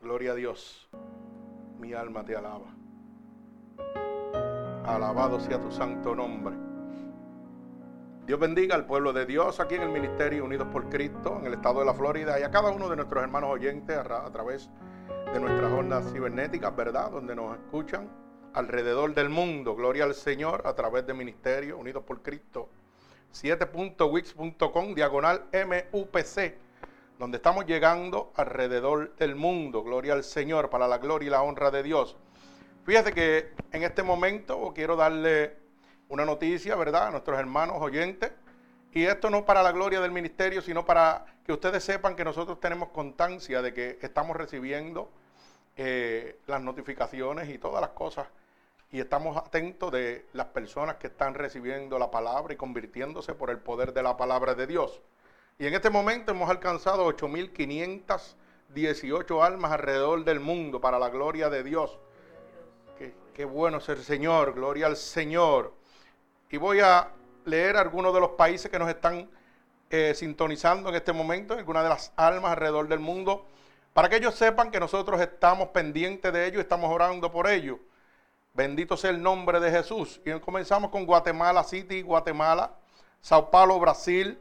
Gloria a Dios. Mi alma te alaba. Alabado sea tu santo nombre. Dios bendiga al pueblo de Dios aquí en el Ministerio Unidos por Cristo, en el estado de la Florida, y a cada uno de nuestros hermanos oyentes a, través de nuestras ondas cibernéticas, ¿verdad? Donde nos escuchan alrededor del mundo. Gloria al Señor a través de Ministerio Unidos por Cristo. 7.wix.com, diagonal MUPC, donde estamos llegando alrededor del mundo. Gloria al Señor, para la gloria y la honra de Dios. Fíjate que en este momento quiero darle una noticia, ¿verdad?, a nuestros hermanos oyentes. Y esto no para la gloria del ministerio, sino para que ustedes sepan que nosotros tenemos constancia de que estamos recibiendo eh, las notificaciones y todas las cosas. Y estamos atentos de las personas que están recibiendo la palabra y convirtiéndose por el poder de la palabra de Dios. Y en este momento hemos alcanzado 8.518 almas alrededor del mundo para la gloria de Dios. Qué, qué bueno es el Señor, gloria al Señor. Y voy a leer algunos de los países que nos están eh, sintonizando en este momento, algunas de las almas alrededor del mundo, para que ellos sepan que nosotros estamos pendientes de ellos, estamos orando por ellos. Bendito sea el nombre de Jesús. Y comenzamos con Guatemala City, Guatemala, Sao Paulo, Brasil,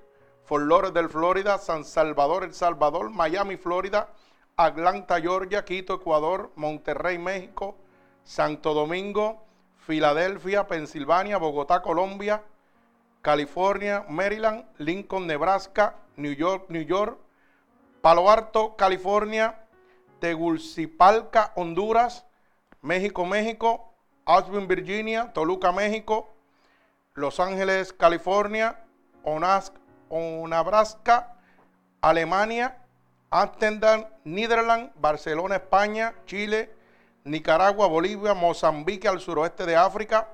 Fort Lauderdale, Florida, San Salvador, El Salvador, Miami, Florida, Atlanta, Georgia, Quito, Ecuador, Monterrey, México, Santo Domingo, Filadelfia, Pensilvania, Bogotá, Colombia, California, Maryland, Lincoln, Nebraska, New York, New York, Palo Alto, California, Tegucigalpa, Honduras, México, México, Ashburn, Virginia, Toluca, México, Los Ángeles, California, Onabrasca, Alemania, Amsterdam, Netherlands, Barcelona, España, Chile, Nicaragua, Bolivia, Mozambique al suroeste de África,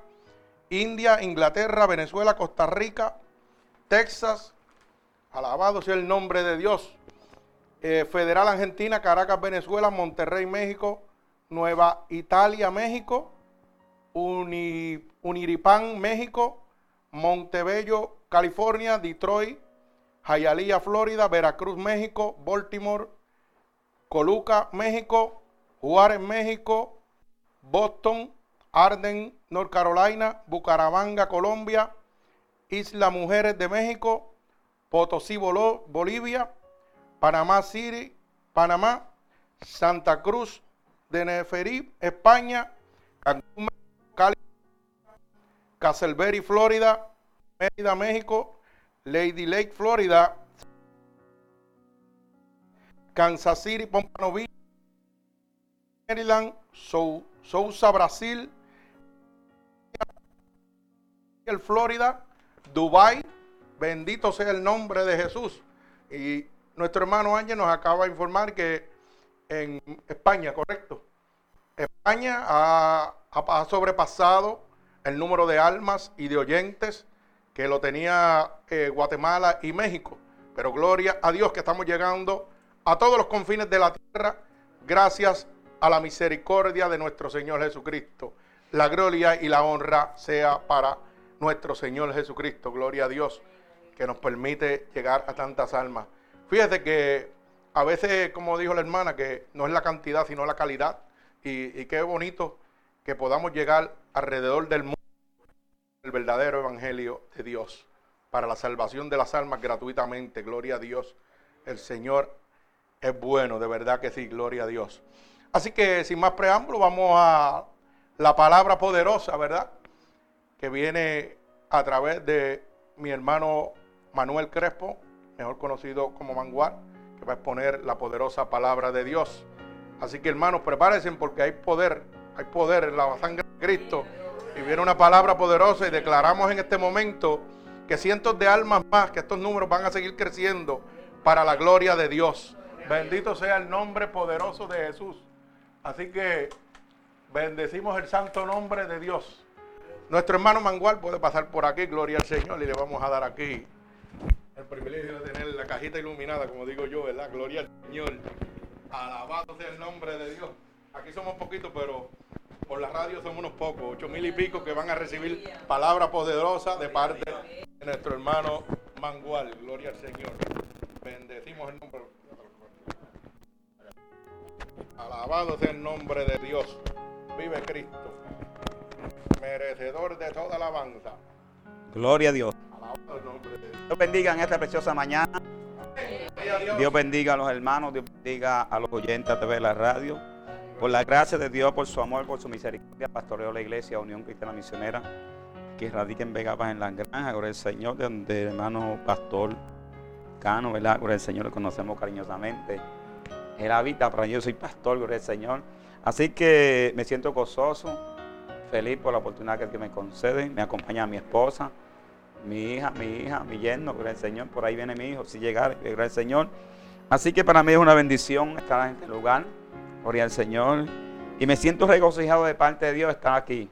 India, Inglaterra, Venezuela, Costa Rica, Texas, alabado sea el nombre de Dios, eh, Federal Argentina, Caracas, Venezuela, Monterrey, México, Nueva Italia, México, Uniripán, México, Montebello, California, Detroit, Hialeah, Florida, Veracruz, México, Baltimore, Coluca, México, Juárez, México, Boston, Arden, North Carolina, Bucaramanga, Colombia, Isla Mujeres de México, Potosí, Bolivia, Panamá City, Panamá, Santa Cruz de Neferí, España, Cancún, Cali, Florida, Mérida, México, Lady Lake, Florida, Kansas City, Pompano Beach, Maryland, Sousa, Brasil, Florida, Dubai, bendito sea el nombre de Jesús. Y nuestro hermano Ángel nos acaba de informar que en España, correcto, España ha, sobrepasado el número de almas y de oyentes que lo tenía eh, Guatemala y México. Pero gloria a Dios que estamos llegando a todos los confines de la tierra gracias a la misericordia de nuestro Señor Jesucristo. La gloria y la honra sea para nuestro Señor Jesucristo. Gloria a Dios que nos permite llegar a tantas almas. Fíjate que a veces, como dijo la hermana, que no es la cantidad, sino la calidad. Y, y qué bonito que podamos llegar alrededor del mundo el verdadero evangelio de Dios para la salvación de las almas gratuitamente. Gloria a Dios. El Señor es bueno, de verdad que sí, gloria a Dios. Así que sin más preámbulo, vamos a la palabra poderosa, ¿verdad? Que viene a través de mi hermano Manuel Crespo, mejor conocido como Manguar, que va a exponer la poderosa palabra de Dios. Así que hermanos, prepárense porque hay poder, hay poder en la sangre de Cristo. Y viene una palabra poderosa y declaramos en este momento que cientos de almas más, que estos números van a seguir creciendo para la gloria de Dios. Bendito sea el nombre poderoso de Jesús. Así que bendecimos el santo nombre de Dios. Nuestro hermano Mangual puede pasar por aquí, gloria al Señor, y le vamos a dar aquí el privilegio de tener la cajita iluminada, como digo yo, ¿verdad? Gloria al Señor. Alabado sea el nombre de Dios. Aquí somos poquitos, pero por la radio somos unos pocos, ocho mil y pico que van a recibir palabra poderosa de parte de nuestro hermano Mangual. Gloria al Señor. Bendecimos el nombre. Alabado sea el nombre de Dios. Vive Cristo. Merecedor de toda alabanza. Gloria a Dios. Alabado el nombre de Dios. Dios bendiga en esta preciosa mañana. Dios bendiga a los hermanos, Dios bendiga a los oyentes a través de la radio. Por la gracia de Dios, por su amor, por su misericordia, pastoreo la iglesia Unión Cristiana Misionera, que radica en Vega en la granja, por el Señor, de donde hermano pastor Cano, ¿verdad? Por el Señor lo conocemos cariñosamente. Él habita, para yo soy pastor, por el Señor. Así que me siento gozoso, feliz por la oportunidad que me concede. Me acompaña mi esposa, mi hija, mi hija, mi yerno, por el Señor. Por ahí viene mi hijo, si llegar, por el Señor. Así que para mí es una bendición estar en este lugar. Gloria al Señor. Y me siento regocijado de parte de Dios estar aquí.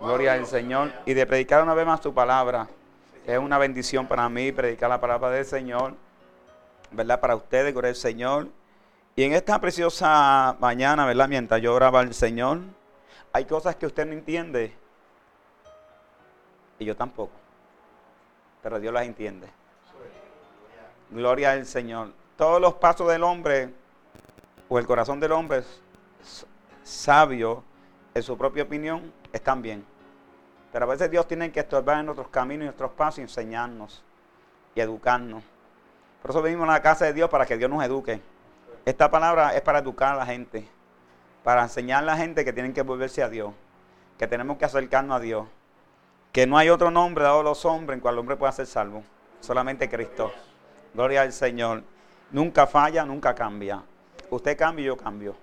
Gloria al Señor. Y de predicar una vez más su palabra. Es una bendición para mí predicar la palabra del Señor. ¿Verdad? Para ustedes, gloria al Señor. Y en esta preciosa mañana, ¿verdad? Mientras yo oraba al Señor, hay cosas que usted no entiende. Y yo tampoco. Pero Dios las entiende. Gloria al Señor. Todos los pasos del hombre o el corazón del hombre sabio en su propia opinión están bien. Pero a veces Dios tiene que estorbar en nuestros caminos y nuestros pasos y enseñarnos y educarnos. Por eso venimos a la casa de Dios para que Dios nos eduque. Esta palabra es para educar a la gente, para enseñar a la gente que tienen que volverse a Dios, que tenemos que acercarnos a Dios, que no hay otro nombre dado a los hombres en cual el hombre pueda ser salvo, solamente Cristo. Gloria al Señor. Nunca falla, nunca cambia. Usted cambia yo cambio.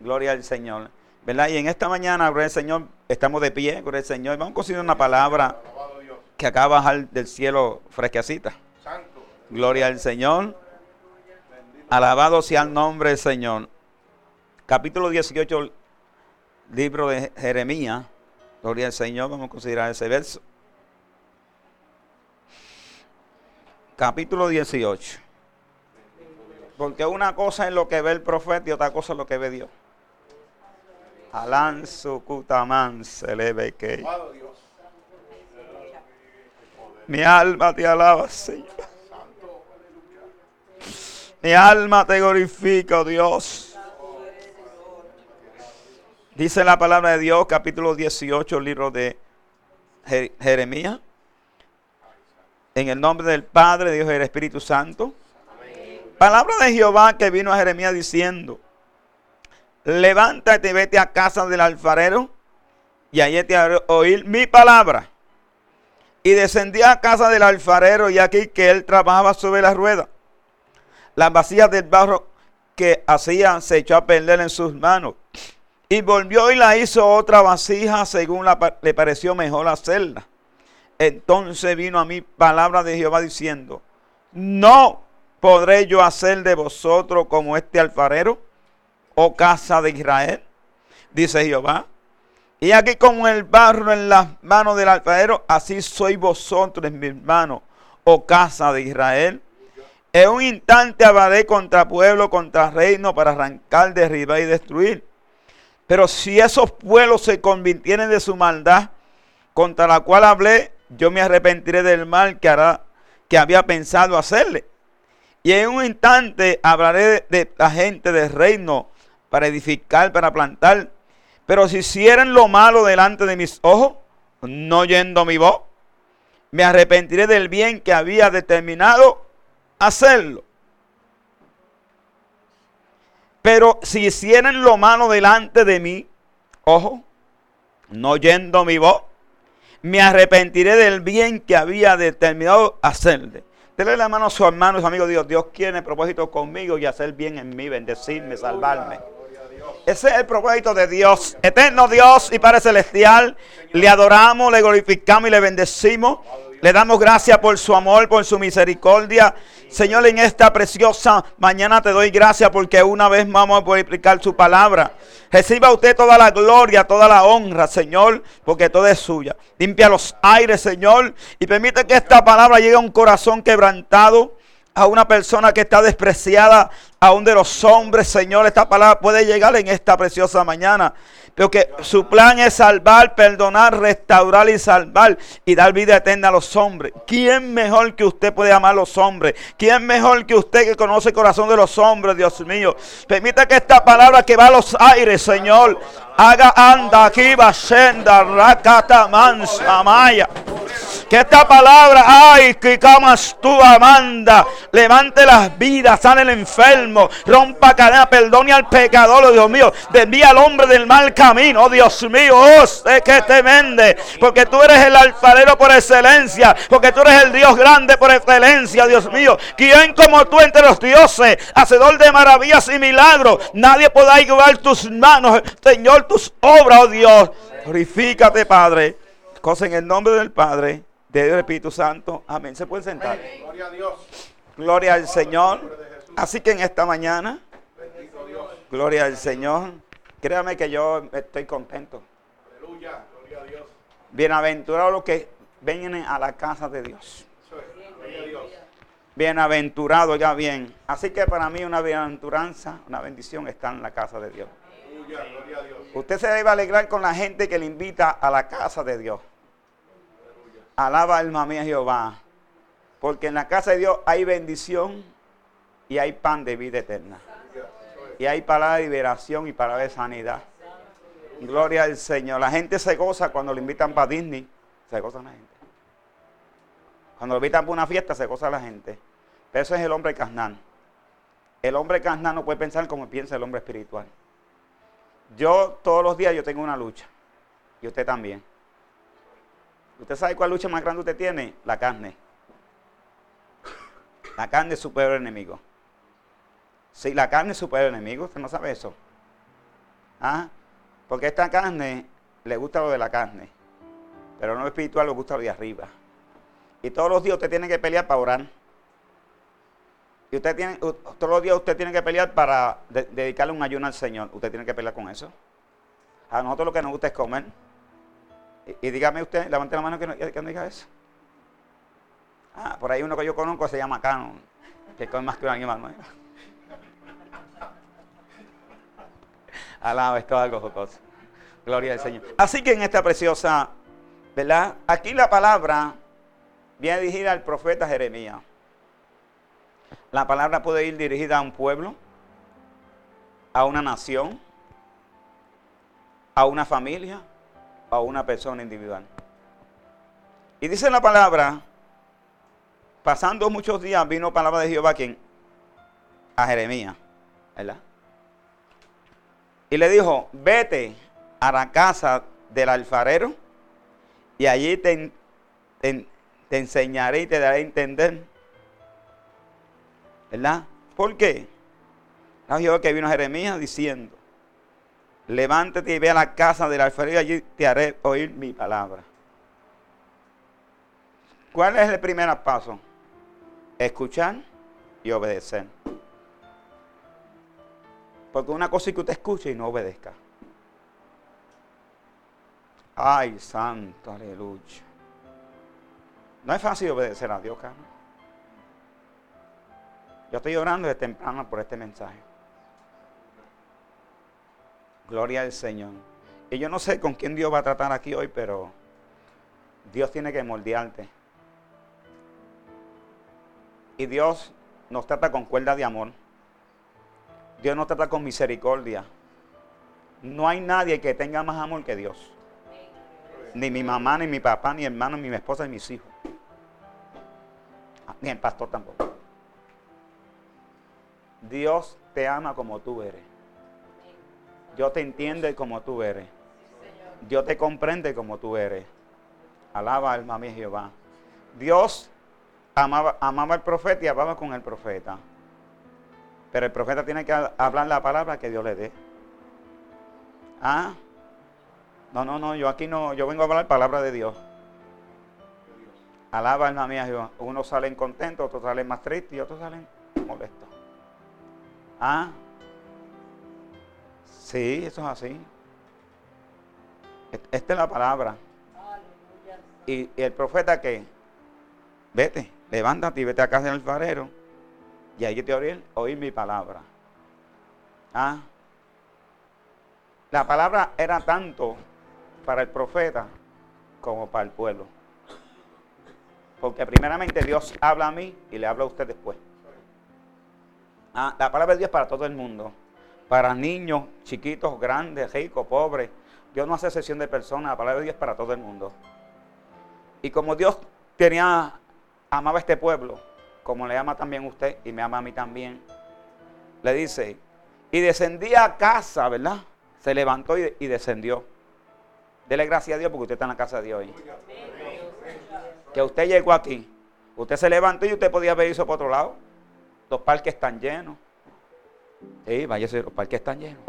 Gloria al Señor. ¿Verdad? Y en esta mañana, gloria al Señor, estamos de pie, gloria al Señor. Vamos a considerar una palabra que acaba de bajar del cielo fresquecita. Gloria al Señor. Alabado sea el nombre del Señor. Capítulo 18, libro de Jeremías. Gloria al Señor. Vamos a considerar ese verso. Capítulo 18. Porque una cosa es lo que ve el profeta y otra cosa es lo que ve Dios. Alanzo Kutaman se le ve que. Mi alma te alaba, Señor. Mi alma te glorifica, oh Dios. Dice la palabra de Dios, capítulo 18, libro de Jeremías. En el nombre del Padre, Dios y del Espíritu Santo. Palabra de Jehová que vino a Jeremías diciendo, levántate y vete a casa del alfarero y allí te haré oír mi palabra. Y descendí a casa del alfarero y aquí que él trabajaba sobre la rueda. Las vacías del barro que hacía se echó a perder en sus manos. Y volvió y la hizo otra vasija según le pareció mejor hacerla. Entonces vino a mí palabra de Jehová diciendo, no ¿Podré yo hacer de vosotros como este alfarero, oh casa de Israel? Dice Jehová. Y aquí como el barro en las manos del alfarero, así sois vosotros mis manos, oh casa de Israel. En un instante hablaré contra pueblo, contra reino, para arrancar, derribar y destruir. Pero si esos pueblos se convirtieren de su maldad, contra la cual hablé, yo me arrepentiré del mal que hará, que había pensado hacerle. Y en un instante hablaré de, la gente del reino para edificar, para plantar. Pero si hicieran lo malo delante de mis ojos, no oyendo mi voz, me arrepentiré del bien que había determinado hacerlo. Pero si hicieran lo malo delante de mí, ojo, no oyendo mi voz, me arrepentiré del bien que había determinado hacerle. Dele la mano a su hermano, su amigo Dios. Dios quiere propósito conmigo y hacer bien en mí, bendecirme, salvarme. Ese es el propósito de Dios. Eterno Dios y Padre Celestial. Le adoramos, le glorificamos y le bendecimos. Le damos gracias por su amor, por su misericordia. Señor, en esta preciosa mañana te doy gracias porque una vez vamos a poder explicar su palabra. Reciba usted toda la gloria, toda la honra, Señor, porque todo es suya. Limpia los aires, Señor, y permite que esta palabra llegue a un corazón quebrantado a una persona que está despreciada aún de los hombres, Señor. Esta palabra puede llegar en esta preciosa mañana. Pero que su plan es salvar, perdonar, restaurar y salvar y dar vida eterna a los hombres. ¿Quién mejor que usted puede amar a los hombres? ¿Quién mejor que usted que conoce el corazón de los hombres, Dios mío? Permita que esta palabra que va a los aires, Señor, haga anda aquí, senda, rakata, mansa, maya. Que esta palabra, ay, que camas tú, Amanda, levante las vidas, sane el enfermo, rompa cadena, perdone al pecador, oh Dios mío, desvía al hombre del mal camino, oh Dios mío, oh, sé que te vende, porque tú eres el alfarero por excelencia, porque tú eres el Dios grande por excelencia, Dios mío. ¿Quién como tú entre los dioses, hacedor de maravillas y milagros? Nadie podrá igualar tus manos, Señor, tus obras, oh Dios. Glorifícate, Padre. Cosa en el nombre del Padre de Dios Espíritu Santo. Amén. Se pueden sentar. Gloria a Dios. Gloria al Señor. Así que en esta mañana, gloria al Señor. Créame que yo estoy contento. Aleluya. Gloria a Dios. Bienaventurados los que vienen a la casa de Dios. Bienaventurado, ya bien. Así que para mí una bienaventuranza, una bendición está en la casa de Dios. Usted se debe alegrar con la gente que le invita a la casa de Dios. Alaba alma mía Jehová. Porque en la casa de Dios hay bendición y hay pan de vida eterna. Y hay palabra de liberación y palabra de sanidad. Gloria al Señor. La gente se goza cuando le invitan para Disney. Se goza la gente. Cuando le invitan para una fiesta, se goza la gente. Pero eso es el hombre carnal. El hombre carnal no puede pensar como piensa el hombre espiritual. Yo todos los días yo tengo una lucha. Y usted también. ¿Usted sabe cuál lucha más grande usted tiene? La carne. La carne es su peor enemigo. Si la carne es su peor enemigo, usted no sabe eso. ¿Ah? Porque esta carne le gusta lo de la carne. Pero no espiritual le gusta lo de arriba. Y todos los días usted tiene que pelear para orar. Y usted tiene, todos los días usted tiene que pelear para dedicarle un ayuno al Señor. Usted tiene que pelear con eso. A nosotros lo que nos gusta es comer. Y, dígame usted, levante la mano que no, que diga eso. Ah, por ahí uno que yo conozco se llama Canon, que come más que un animal nuevo. Alaba, esto es algo jocoso. Gloria al Señor. Así que en esta preciosa, ¿verdad? Aquí la palabra viene dirigida al profeta Jeremías. La palabra puede ir dirigida a un pueblo, a una nación, a una familia, a una persona individual. Y dice la palabra, pasando muchos días vino palabra de Jehová quien a Jeremías, ¿verdad? Y le dijo, vete a la casa del alfarero y allí te, te, enseñaré y te daré a entender. ¿Verdad? ¿Por qué? La Jehová que vino a Jeremías diciendo, levántate y ve a la casa del alfarero y allí te haré oír mi palabra. ¿Cuál es el primer paso? Escuchar y obedecer. Porque una cosa es que usted escuche y no obedezca. Ay, santo, aleluya. No es fácil obedecer a Dios, Carlos. Yo estoy orando de temprano por este mensaje. Gloria al Señor. Y yo no sé con quién Dios va a tratar aquí hoy, pero Dios tiene que moldearte. Y Dios nos trata con cuerda de amor. Dios nos trata con misericordia. No hay nadie que tenga más amor que Dios. Ni mi mamá, ni mi papá, ni hermano, ni mi esposa, ni mis hijos. Ni el pastor tampoco. Dios te ama como tú eres. Dios te entiende como tú eres. Dios te comprende como tú eres. Alaba alma mía Jehová. Dios amaba, amaba al profeta y hablaba con el profeta. Pero el profeta tiene que hablar la palabra que Dios le dé. Ah, no, no, no, yo aquí no, yo vengo a hablar palabra de Dios. Alaba alma mía Jehová. Unos salen contentos, otros salen más tristes y otros salen molestos. Ah, Sí, eso es así. Esta es la palabra. Y, el profeta que, vete, levántate y vete a casa del alfarero Y hay que oír, oír mi palabra. ¿Ah? La palabra era tanto para el profeta como para el pueblo. Porque primeramente Dios habla a mí y le habla a usted después. Ah, la palabra de Dios es para todo el mundo. Para niños, chiquitos, grandes, ricos, pobres. Dios no hace excepción de personas. La palabra de Dios es para todo el mundo. Y como Dios tenía, amaba a este pueblo, como le ama también usted y me ama a mí también, le dice, y descendía a casa, ¿verdad? Se levantó y, descendió. Dele gracias a Dios porque usted está en la casa de Dios hoy. Que usted llegó aquí. Usted se levantó y usted podía haber ido por otro lado. Los parques están llenos. Sí, váyase, los parques están llenos.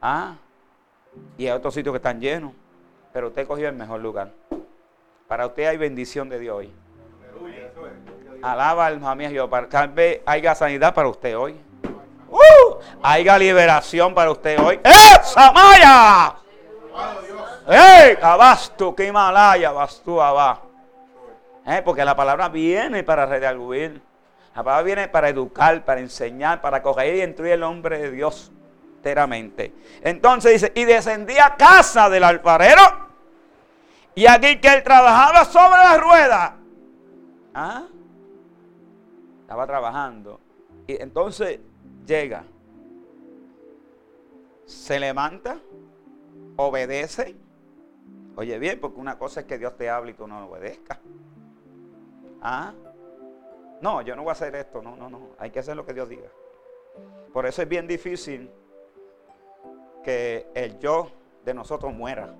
Ah, y hay otros sitios que están llenos. Pero usted cogió el mejor lugar. Para usted hay bendición de Dios hoy. Alaba alma mía Jehová. Tal vez haya sanidad para usted hoy. ¡Uh! Haya liberación para usted hoy. ¡Eh! ¡Samaya! ¡Eh! Abasto, que Himalaya, bastu abá. ¿Eh? Porque la palabra viene para redarguir. La palabra viene para educar, para enseñar, para coger y instruir el hombre de Dios enteramente. Entonces dice, y descendía a casa del alfarero. Y aquí que él trabajaba sobre la rueda. ¿Ah? Estaba trabajando. Y entonces llega. Se levanta. Obedece. Oye bien, porque una cosa es que Dios te hable y tú no obedezcas. ¿Ah? No, yo no voy a hacer esto. No, no, no. Hay que hacer lo que Dios diga. Por eso es bien difícil que el yo de nosotros muera.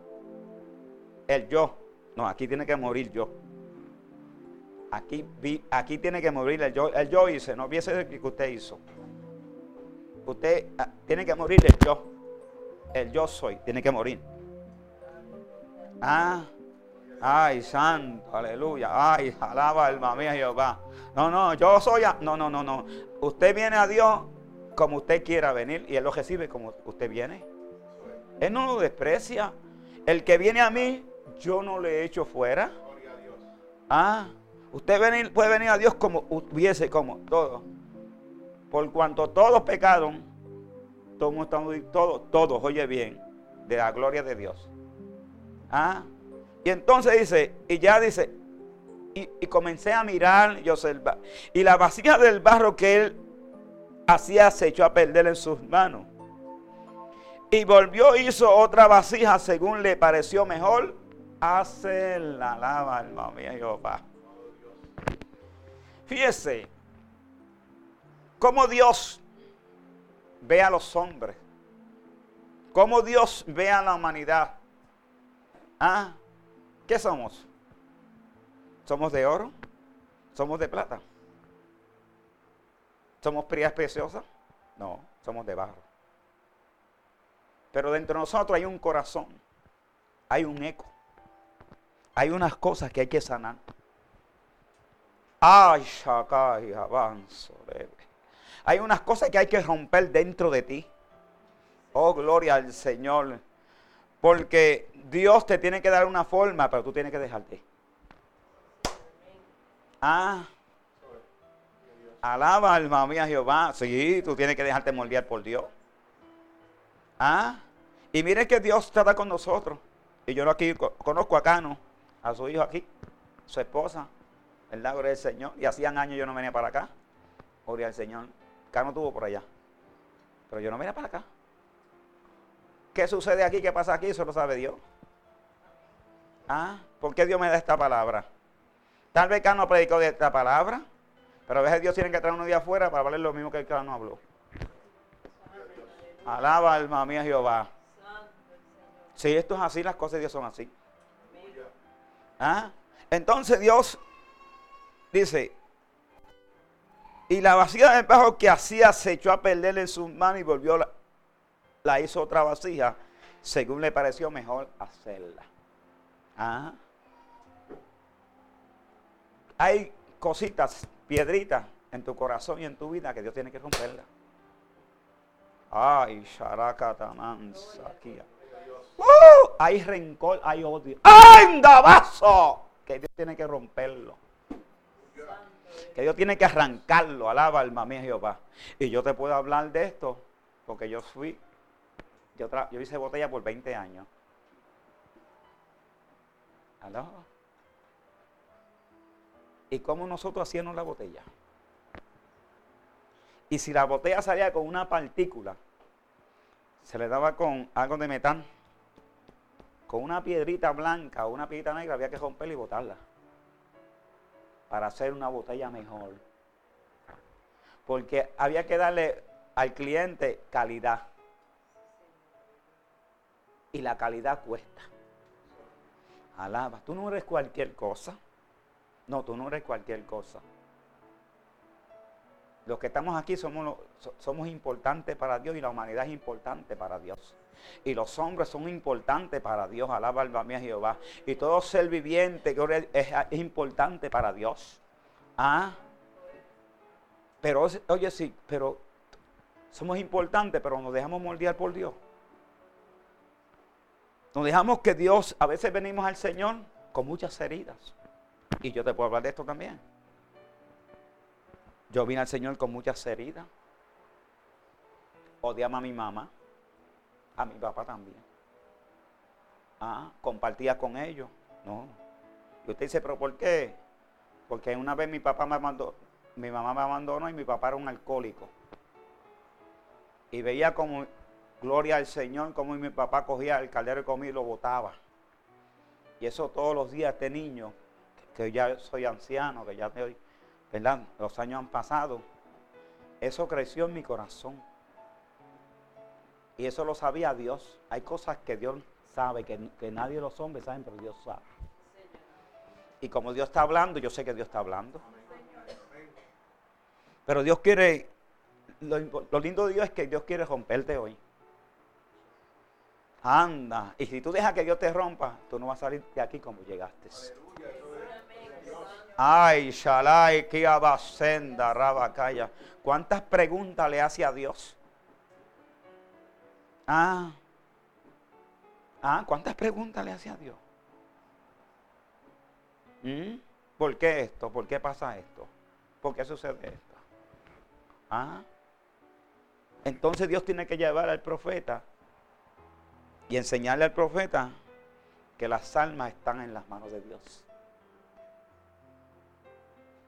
El yo. No, aquí tiene que morir yo. Aquí, aquí tiene que morir el yo. El yo hice, no viese el que usted hizo. Usted ah, tiene que morir el yo. El yo soy, tiene que morir. Ah, ay, santo, aleluya. Ay, alaba alma mía Jehová. No, no, yo soy. no, no, no, no. Usted viene a Dios como usted quiera venir y Él lo recibe como usted viene. Él no lo desprecia. El que viene a mí, yo no le echo fuera. Ah, usted puede venir a Dios como hubiese, como todo. Por cuanto todos pecaron, todos todos, todos, oye bien, de la gloria de Dios. Ah, y entonces dice, y ya dice, y, comencé a mirar y observar. Y la vasija del barro que él hacía se echó a perder en sus manos. Y volvió, hizo otra vasija según le pareció mejor. Hace la lava, alma mía, Jehová. Fíjese cómo Dios ve a los hombres. Cómo Dios ve a la humanidad. ¿Ah? ¿Qué somos? ¿Somos de oro? ¿Somos de plata? ¿Somos prias preciosas? No, somos de barro. Pero dentro de nosotros hay un corazón, hay un eco, hay unas cosas que hay que sanar. Ay, Shakai, avanzo. Hay unas cosas que hay que romper dentro de ti. Oh, gloria al Señor. Porque Dios te tiene que dar una forma, pero tú tienes que dejarte. Ah. Alaba alma mía Jehová. Sí, tú tienes que dejarte moldear por Dios. Ah, y mire que Dios trata con nosotros. Y yo aquí conozco a Cano, a su hijo aquí, su esposa, el lago del Señor. Y hacían años yo no venía para acá. Gloria al Señor. Cano tuvo por allá. Pero yo no venía para acá. ¿Qué sucede aquí? ¿Qué pasa aquí? Eso lo sabe Dios. Ah, ¿por qué Dios me da esta palabra? Tal vez Cano predicó de esta palabra, pero a veces Dios tiene que traer uno de afuera para valer lo mismo que el Cano habló. Alaba alma mía Jehová. Si esto es así, las cosas de Dios son así. ¿Ah? Entonces Dios dice, y la vasija del bajo que hacía se echó a perder en sus manos y volvió, la, hizo otra vasija, según le pareció mejor hacerla. ¿Ah? Hay cositas, piedritas en tu corazón y en tu vida que Dios tiene que romperla. Ay, Sharakatamansa aquí. Uh, hay rencor, hay odio. ¡Ay, vaso! Que Dios tiene que romperlo. Que Dios tiene que arrancarlo, alaba alma mía Jehová. Y yo te puedo hablar de esto porque yo fui, yo, hice botella por 20 años. ¿Aló? ¿Y cómo nosotros hacíamos la botella? Y si la botella salía con una partícula, se le daba con algo de metal, con una piedrita blanca o una piedrita negra, había que romperla y botarla para hacer una botella mejor. Porque había que darle al cliente calidad. Y la calidad cuesta. Alaba, tú no eres cualquier cosa. No, tú no eres cualquier cosa. Los que estamos aquí somos, importantes para Dios y la humanidad es importante para Dios. Y los hombres son importantes para Dios. Alaba alma mía Jehová. Y todo ser viviente es, es importante para Dios. Ah. Pero, oye, sí, pero somos importantes, pero nos dejamos moldear por Dios. Nos dejamos que Dios, a veces venimos al Señor con muchas heridas. Y yo te puedo hablar de esto también. Yo vine al Señor con muchas heridas. Odiaba a mi mamá, a mi papá también. Ah, compartía con ellos. No. Y usted dice, pero ¿por qué? Porque una vez mi papá me abandonó, mi mamá me abandonó y mi papá era un alcohólico. Y veía como, gloria al Señor, como mi papá cogía el caldero de comida y lo botaba. Y eso todos los días, este niño, que ya soy anciano, que ya estoy ¿verdad? Los años han pasado. Eso creció en mi corazón. Y eso lo sabía Dios. Hay cosas que Dios sabe, que, nadie de los hombres saben, pero Dios sabe. Y como Dios está hablando, yo sé que Dios está hablando. Pero Dios quiere, lo, lo lindo de Dios es que Dios quiere romperte hoy. Anda. Y si tú dejas que Dios te rompa, tú no vas a salir de aquí como llegaste. Ay, shalai, que abasenda, rabacaya. ¿Cuántas preguntas le hace a Dios? Ah, ah, ¿cuántas preguntas le hace a Dios? ¿Mm? ¿Por qué esto? ¿Por qué pasa esto? ¿Por qué sucede esto? Ah, entonces Dios tiene que llevar al profeta y enseñarle al profeta que las almas están en las manos de Dios.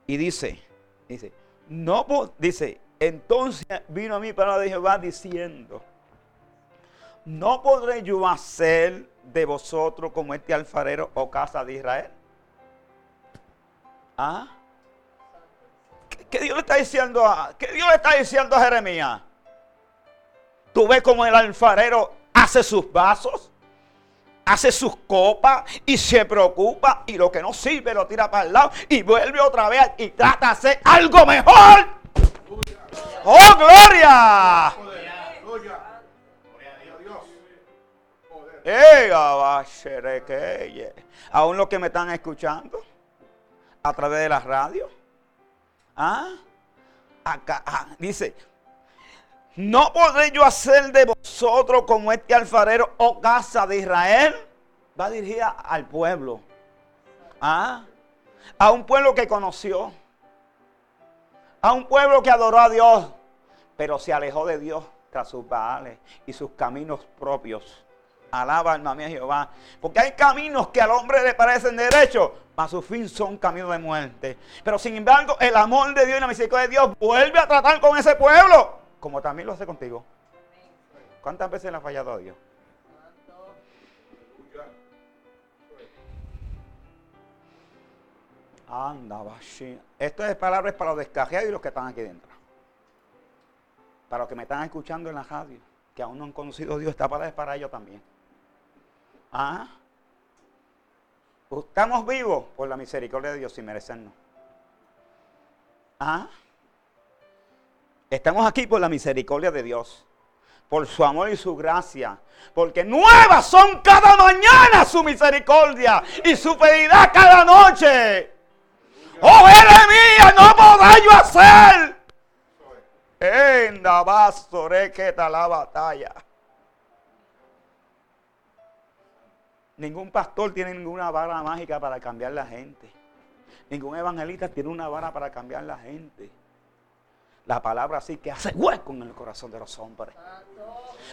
Y dice, dice, no, dice, entonces vino a mí palabra de Jehová diciendo, no podré yo hacer de vosotros como este alfarero o casa de Israel. ¿Ah? ¿Qué, Dios le está diciendo a, qué Dios le está diciendo a Jeremías? Tú ves como el alfarero hace sus vasos hace sus copas y se preocupa y lo que no sirve lo tira para el lado y vuelve otra vez y trata de hacer algo mejor. ¡Oh, gloria! Aún los que me están escuchando a través de la radio. ¿Ah? Acá, ah, dice, no podré yo hacer de vosotros como este alfarero oh casa de Israel. Va dirigida al pueblo. ¿Ah? A un pueblo que conoció. A un pueblo que adoró a Dios. Pero se alejó de Dios tras sus baales y sus caminos propios. Alaba alma mía Jehová. Porque hay caminos que al hombre le parecen derechos, mas su fin son caminos de muerte. Pero sin embargo, el amor de Dios y la misericordia de Dios vuelve a tratar con ese pueblo como también lo hace contigo. ¿Cuántas veces le ha fallado a Dios? Anda, Esto es palabras para los descajeados y los que están aquí dentro. Para los que me están escuchando en la radio, que aún no han conocido a Dios, esta palabra para ellos también. ¿Ah? Estamos vivos por la misericordia de Dios sin merecernos. ¿Ah? Estamos aquí por la misericordia de Dios, por su amor y su gracia, porque nuevas son cada mañana su misericordia y su fidelidad cada noche. Oh, mía, no podrá yo hacer. En que la batalla. Ningún pastor tiene ninguna vara mágica para cambiar la gente. Ningún evangelista tiene una vara para cambiar la gente. La palabra sí que hace hueco en el corazón de los hombres.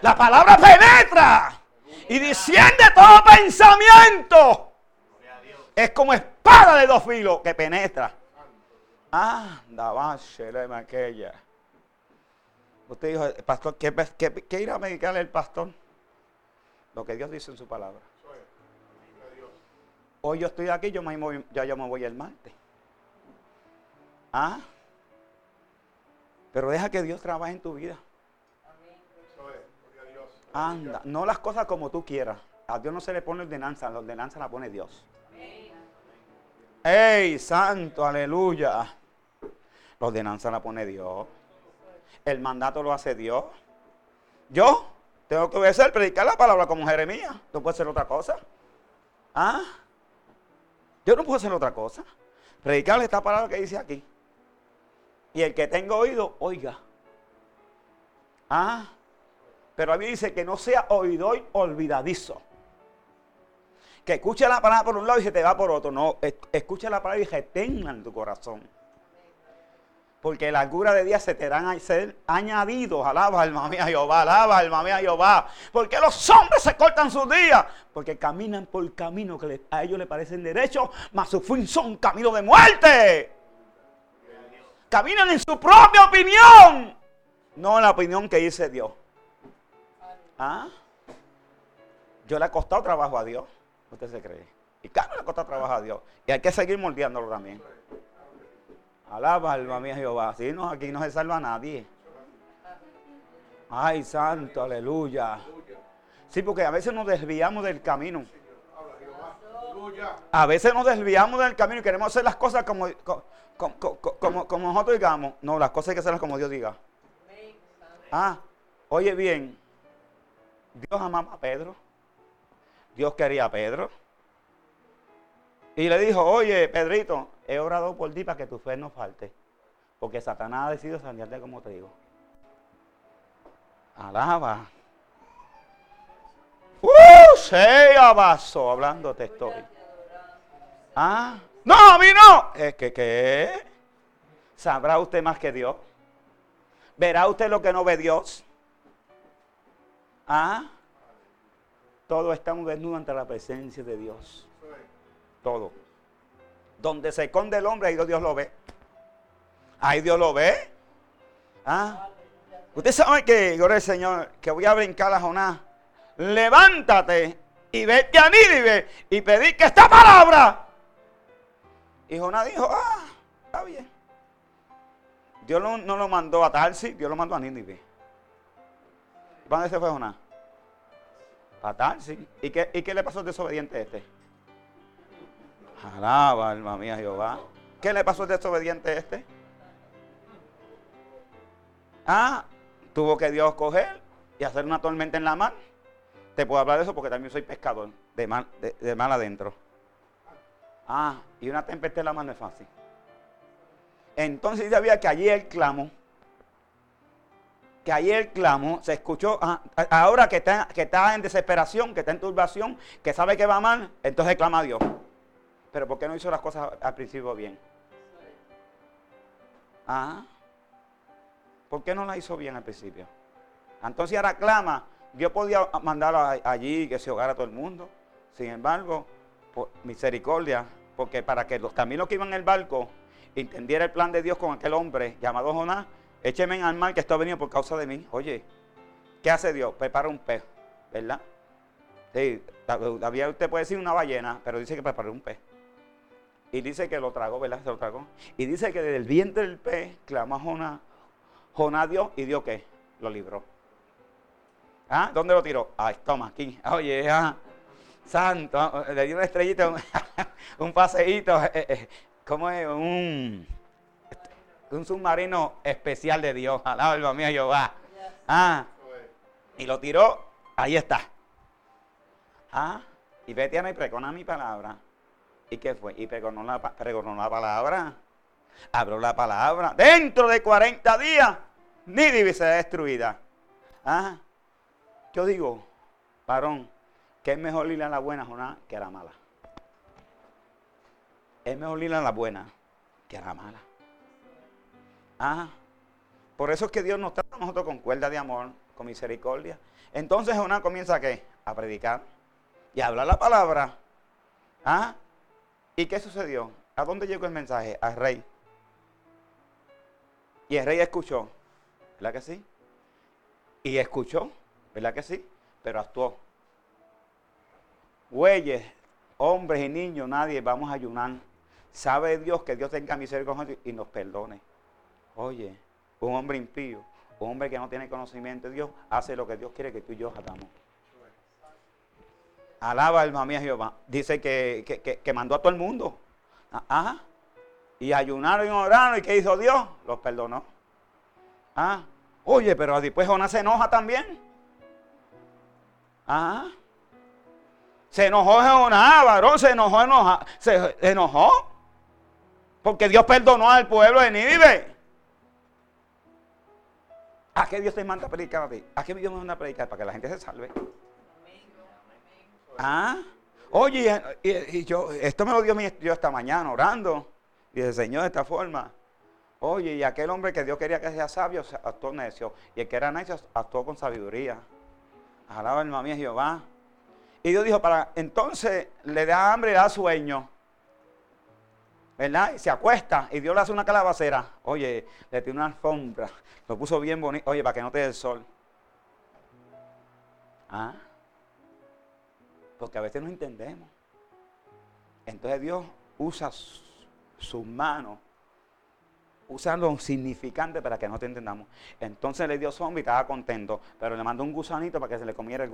La palabra penetra y desciende todo pensamiento. Es como espada de dos filos que penetra. Ah, va, aquella. Usted dijo, pastor, ¿qué, qué, irá a medicarle el pastor? Lo que Dios dice en su palabra. Hoy yo estoy aquí, yo me voy, ya yo me voy el martes. Ah, pero deja que Dios trabaje en tu vida. Anda, no las cosas como tú quieras. A Dios no se le pone ordenanza, la ordenanza la pone Dios. ¡Ey, santo, aleluya! La ordenanza la pone Dios. El mandato lo hace Dios. Yo tengo que obedecer, predicar la palabra como Jeremías. ¿Tú puedes hacer otra cosa? ¿Ah? Yo no puedo hacer otra cosa. Predicarle esta palabra que dice aquí. Y el que tenga oído, oiga. Ah, pero a mí dice que no sea oidor olvidadizo. Que escuche la palabra por un lado y se te va por otro. No, escucha la palabra y retenga en tu corazón. Porque la cura de día se te a ser añadidos. Alaba alma mía Jehová, alaba alma mía Jehová. Porque los hombres se cortan sus días. Porque caminan por camino que a ellos les parecen derechos, mas su fin son caminos de muerte. Caminan en su propia opinión, no la opinión que dice Dios. ¿Ah? Yo le he costado trabajo a Dios. Usted se cree. Y claro, le ha costado trabajo a Dios. Y hay que seguir moldeándolo también. Alaba, alma mía Jehová. Si no, aquí no se salva nadie. Ay, santo, aleluya. Sí, porque a veces nos desviamos del camino. A veces nos desviamos del camino y queremos hacer las cosas como, como, como, nosotros digamos. No, las cosas hay que hacerlas como Dios diga. Ah, oye bien. Dios amaba a Pedro. Dios quería a Pedro. Y le dijo, oye, Pedrito, he orado por ti para que tu fe no falte. Porque Satanás ha decidido sanearte como trigo. Alaba. ¡Uh! Se abasó, hablándote estoy. Ah, no, a mí no. Es que, ¿qué? ¿Sabrá usted más que Dios? ¿Verá usted lo que no ve Dios? ¿Ah? Todos estamos desnudos ante la presencia de Dios. Todo. Donde se esconde el hombre, ahí Dios lo ve. Ahí Dios lo ve. ¿Ah? Usted sabe que, gloria al Señor, que voy a brincar a Jonás. Levántate y vete a Nínive y pedí que esta palabra y Jonás dijo, ah, está bien. Dios no, lo mandó a Tarsi, Dios lo mandó a Nínive. ¿Para dónde se fue Jonás? A Tarsi. ¿Y qué, ¿Y qué le pasó al desobediente este? Alaba, alma mía, Jehová. ¿Qué le pasó al desobediente este? Ah, tuvo que Dios coger y hacer una tormenta en la mar. Te puedo hablar de eso porque también soy pescador de mar, de, mar adentro. Ah, y una tempestad en la mano es fácil. Entonces sabía que allí el clamo, que allí el clamo se escuchó, ah, ahora que está, que está en desesperación, que está en turbación, que sabe que va mal, entonces clama a Dios. Pero ¿por qué no hizo las cosas al principio bien? Ah, ¿por qué no la hizo bien al principio? Entonces ahora clama, Dios podía mandarlo allí que se ahogara todo el mundo. Sin embargo, por misericordia, porque para que los caminos que iban en el barco entendiera el plan de Dios con aquel hombre llamado Jonás, écheme al mar que esto ha venido por causa de mí. Oye, ¿qué hace Dios? Prepara un pez, ¿verdad? Sí, todavía usted puede decir una ballena, pero dice que preparó un pez. Y dice que lo tragó, ¿verdad? Se lo tragó. Y dice que desde el vientre del pez clamó a Jonás. Jonás Dios y Dios qué? Lo libró. ¿Ah? ¿Dónde lo tiró? Ah, toma, aquí. Oye, ah, santo, le dio una estrellita, un, paseíto, eh, eh, ¿cómo es? Un, un submarino especial de Dios, alaba alma mía Jehová. Ah, y lo tiró, ahí está. Ah, y vete a y pregona mi palabra. ¿Y qué fue? Y pregonó la, pregonó la palabra. Abrió la palabra. Dentro de 40 días, Nínive será destruida. Ah, yo digo, varón, que es mejor ir a la buena jornada que a la mala. es mejor ir a la buena que a la mala. Ah, por eso es que Dios nos trata a nosotros con cuerda de amor, con misericordia. Entonces Jonás comienza a qué? A predicar y a hablar la palabra. ¿Ah? ¿Y qué sucedió? ¿A dónde llegó el mensaje? Al rey. Y el rey escuchó. ¿Verdad que sí? Y escuchó. ¿Verdad que sí? Pero actuó. Güeyes, hombres y niños, nadie, vamos a ayunar. Sabe Dios que Dios tenga misericordia y nos perdone. Oye, un hombre impío, un hombre que no tiene conocimiento de Dios, hace lo que Dios quiere que tú y yo hagamos. Alaba alma mía Jehová. Dice que, que, mandó a todo el mundo. Ajá. Ah, ah. Y ayunaron y oraron. ¿Y qué hizo Dios? Los perdonó. Ah. Oye, pero después Jonás se enoja también. Ah. Se enojó Jonás, varón, se enojó, enoja, se enojó. Porque Dios perdonó al pueblo de Nínive. ¿A qué Dios te manda a predicar a ti? ¿A qué Dios me manda a predicar? Para que la gente se salve. Ah, oye, y, yo, esto me lo dio yo esta mañana orando. Y el Señor de esta forma. Oye, y aquel hombre que Dios quería que sea sabio, actuó necio. Y el que era necio, actuó con sabiduría. Alaba el mami Jehová. Y Dios dijo, para entonces le da hambre y da sueño. ¿Verdad? Y se acuesta y Dios le hace una calabacera. Oye, le tiene una alfombra. Lo puso bien bonito. Oye, para que no te dé el sol. ¿Ah? Porque a veces no entendemos. Entonces Dios usa sus manos usando un significante para que no te entendamos. Entonces le dio zombie y estaba contento, pero le mandó un gusanito para que se le comiera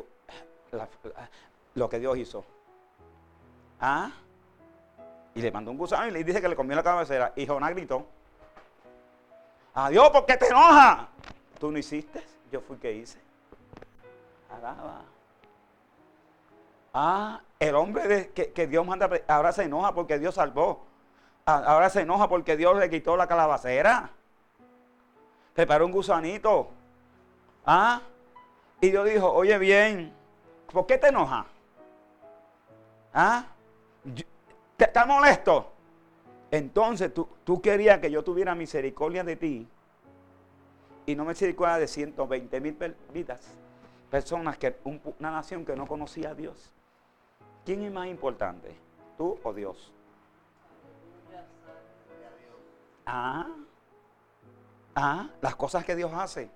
lo que Dios hizo. ¿Ah? Y le mandó un gusano y le dice que le comió la cabecera. Y Jonás gritó, adiós, ¿por qué te enojas? Tú no hiciste, yo fui que hice. Alaba. Ah, el hombre que, Dios manda, ahora se enoja porque Dios salvó. Ah, ahora se enoja porque Dios le quitó la calabacera. Preparó un gusanito. Ah, y Dios dijo, oye bien, ¿por qué te enoja? Ah, ¿estás molesto? Entonces tú, tú querías que yo tuviera misericordia de ti y no misericordia de 120 mil vidas. Personas que, una nación que no conocía a Dios. ¿Quién es más importante? ¿Tú o Dios? Ah, ah, las cosas que Dios hace,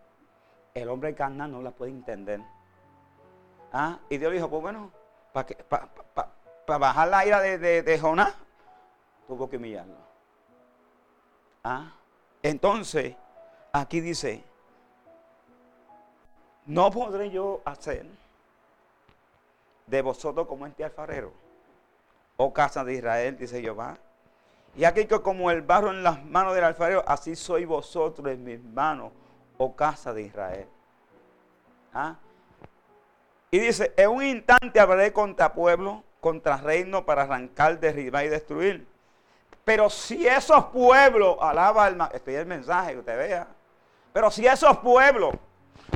el hombre carnal no las puede entender. Ah, y Dios dijo, pues bueno, para bajar la ira de, de, Jonás, tuvo que humillarlo. Ah, entonces, aquí dice, no podré yo hacer de vosotros como este alfarero. Oh casa de Israel, dice Jehová. Y aquí que como el barro en las manos del alfarero, así soy vosotros en mis manos, oh casa de Israel. ¿Ah? Y dice, en un instante hablaré contra pueblo, contra reino para arrancar, derribar y destruir. Pero si esos pueblos, alaba alma, estoy el mensaje que usted vea. Pero si esos pueblos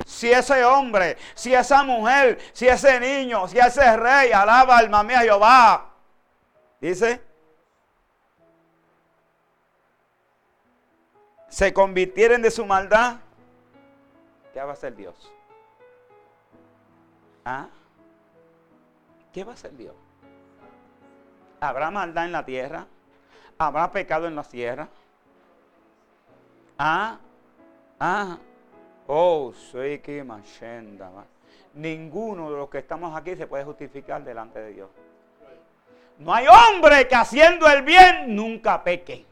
si ese hombre, si esa mujer, si ese niño, si ese rey, alaba alma mía Jehová. Dice, se convirtieren de su maldad, ¿qué va a hacer Dios? ¿Ah? ¿Qué va a hacer Dios? ¿Habrá maldad en la tierra? ¿Habrá pecado en la tierra? ¿Ah? ¿Ah? Oh, soy que Ninguno de los que estamos aquí se puede justificar delante de Dios. No hay hombre que haciendo el bien nunca peque.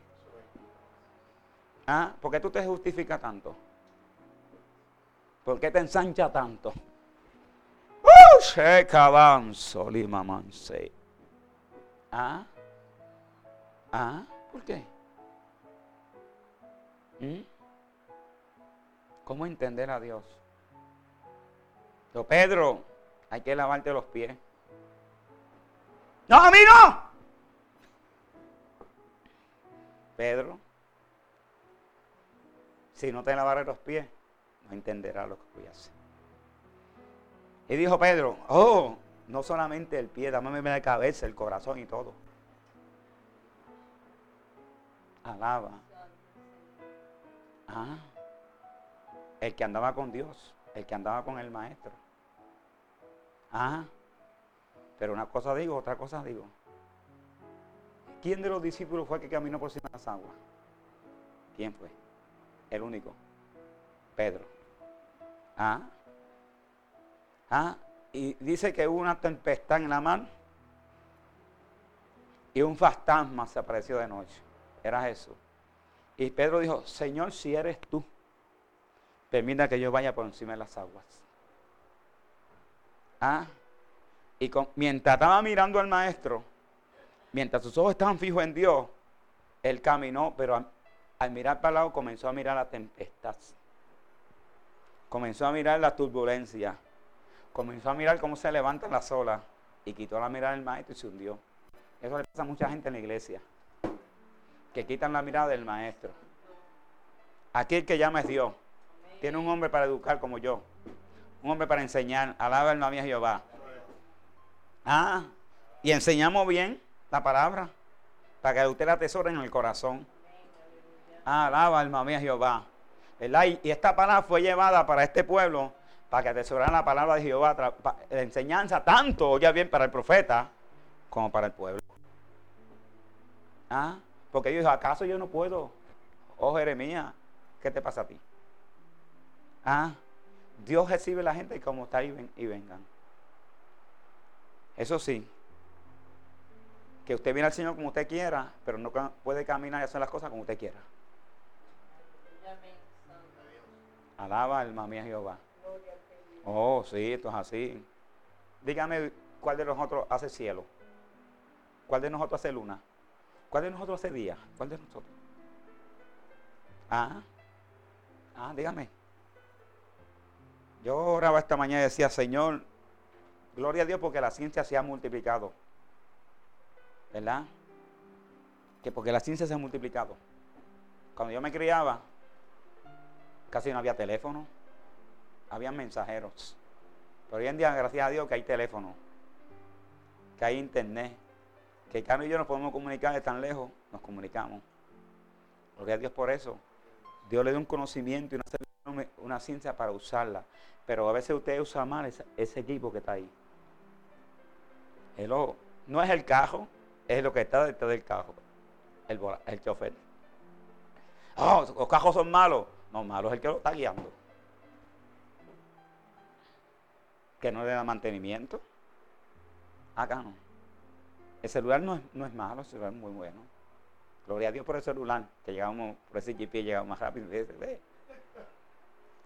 ¿Ah? ¿Por qué tú te justificas tanto? ¿Por qué te ensancha tanto? ¡Uh! Se ¿Ah? ¿Ah? ¿Por qué? ¿Mm? ¿Cómo entender a Dios? Pero Pedro, hay que lavarte los pies. No, a mí no. Pedro, si no te lavaré los pies, no entenderás lo que voy a hacer. Y dijo Pedro, oh, no solamente el pie, dame la cabeza, el corazón y todo. Alaba. Ah. El que andaba con Dios, el que andaba con el maestro. Ah. Pero una cosa digo, otra cosa digo. ¿Quién de los discípulos fue el que caminó por encima de las aguas? ¿Quién fue? El único. Pedro. Ah. Ah. Y dice que hubo una tempestad en la mar y un fantasma se apareció de noche. Era Jesús. Y Pedro dijo, Señor, si eres tú, permita que yo vaya por encima de las aguas. Ah, y mientras estaba mirando al maestro, mientras sus ojos estaban fijos en Dios, él caminó, pero al mirar para el lado comenzó a mirar la tempestad. Comenzó a mirar la turbulencia. Comenzó a mirar cómo se levantan las olas. Y quitó la mirada del maestro y se hundió. Eso le pasa a mucha gente en la iglesia. Que quitan la mirada del maestro. Aquel que llama es Dios. Tiene un hombre para educar como yo. Un hombre para enseñar. Alaba alma mía Jehová. Ah, y enseñamos bien la palabra. Para que usted la atesore en el corazón. Ah, alaba alma mía Jehová. Y esta palabra fue llevada para este pueblo para que atesoraran la palabra de Jehová, la enseñanza tanto, oye bien, para el profeta como para el pueblo. ¿Ah? Porque ellos ¿acaso yo no puedo? Oh Jeremías, ¿qué te pasa a ti? ¿Ah? Dios recibe a la gente como está y, ven, y vengan. Eso sí, que usted viene al Señor como usted quiera, pero no puede caminar y hacer las cosas como usted quiera. Alaba alma mía Jehová. Oh, sí, esto es así. Dígame cuál de nosotros hace cielo. ¿Cuál de nosotros hace luna? ¿Cuál de nosotros hace día? ¿Cuál de nosotros? Ah, ah, dígame. Yo oraba esta mañana y decía, Señor, gloria a Dios porque la ciencia se ha multiplicado. ¿Verdad? Que porque la ciencia se ha multiplicado. Cuando yo me criaba, casi no había teléfono, había mensajeros. Pero hoy en día, gracias a Dios, que hay teléfono, que hay internet, que Carlos y yo nos podemos comunicar de tan lejos, nos comunicamos. Gloria a Dios por eso. Dios le da un conocimiento y una, ciencia para usarla. Pero a veces usted usa mal ese, equipo que está ahí. El no es el cajo, es lo que está detrás del. El, el chofer. Oh, los cajos son malos. No, malo es el que lo está guiando. Que no le da mantenimiento. Acá no. El celular no es, no es malo, el celular es muy bueno. Gloria a Dios por el celular, que llegamos, por ese GPS llegamos más rápido.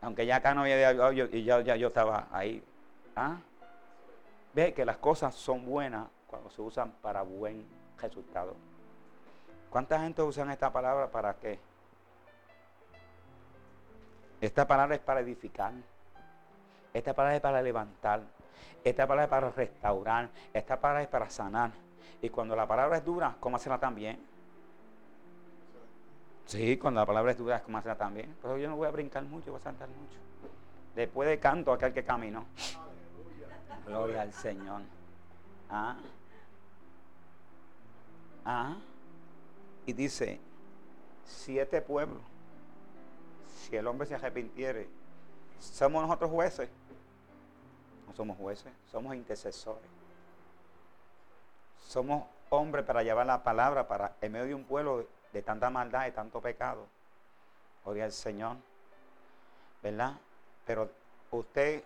Aunque ya acá no había yo, y ya, ya yo estaba ahí. ¿Ah? Ve que las cosas son buenas cuando se usan para buen resultado. ¿Cuánta gente usa esta palabra para qué? Esta palabra es para edificar. Esta palabra es para levantar. Esta palabra es para restaurar. Esta palabra es para sanar. Y cuando la palabra es dura, ¿cómo hacerla también? Sí, cuando la palabra es dura, ¿cómo hacerla también? Pero yo no voy a brincar mucho, voy a saltar mucho. Después de canto, aquel que caminó. Gloria al Señor. ¿Ah? ¿Ah? Y dice, siete pueblos, si el hombre se arrepintiere, ¿somos nosotros jueces? No somos jueces, somos intercesores. Somos hombres para llevar la palabra para en medio de un pueblo de, tanta maldad y tanto pecado. Odia al Señor. ¿Verdad? Pero usted,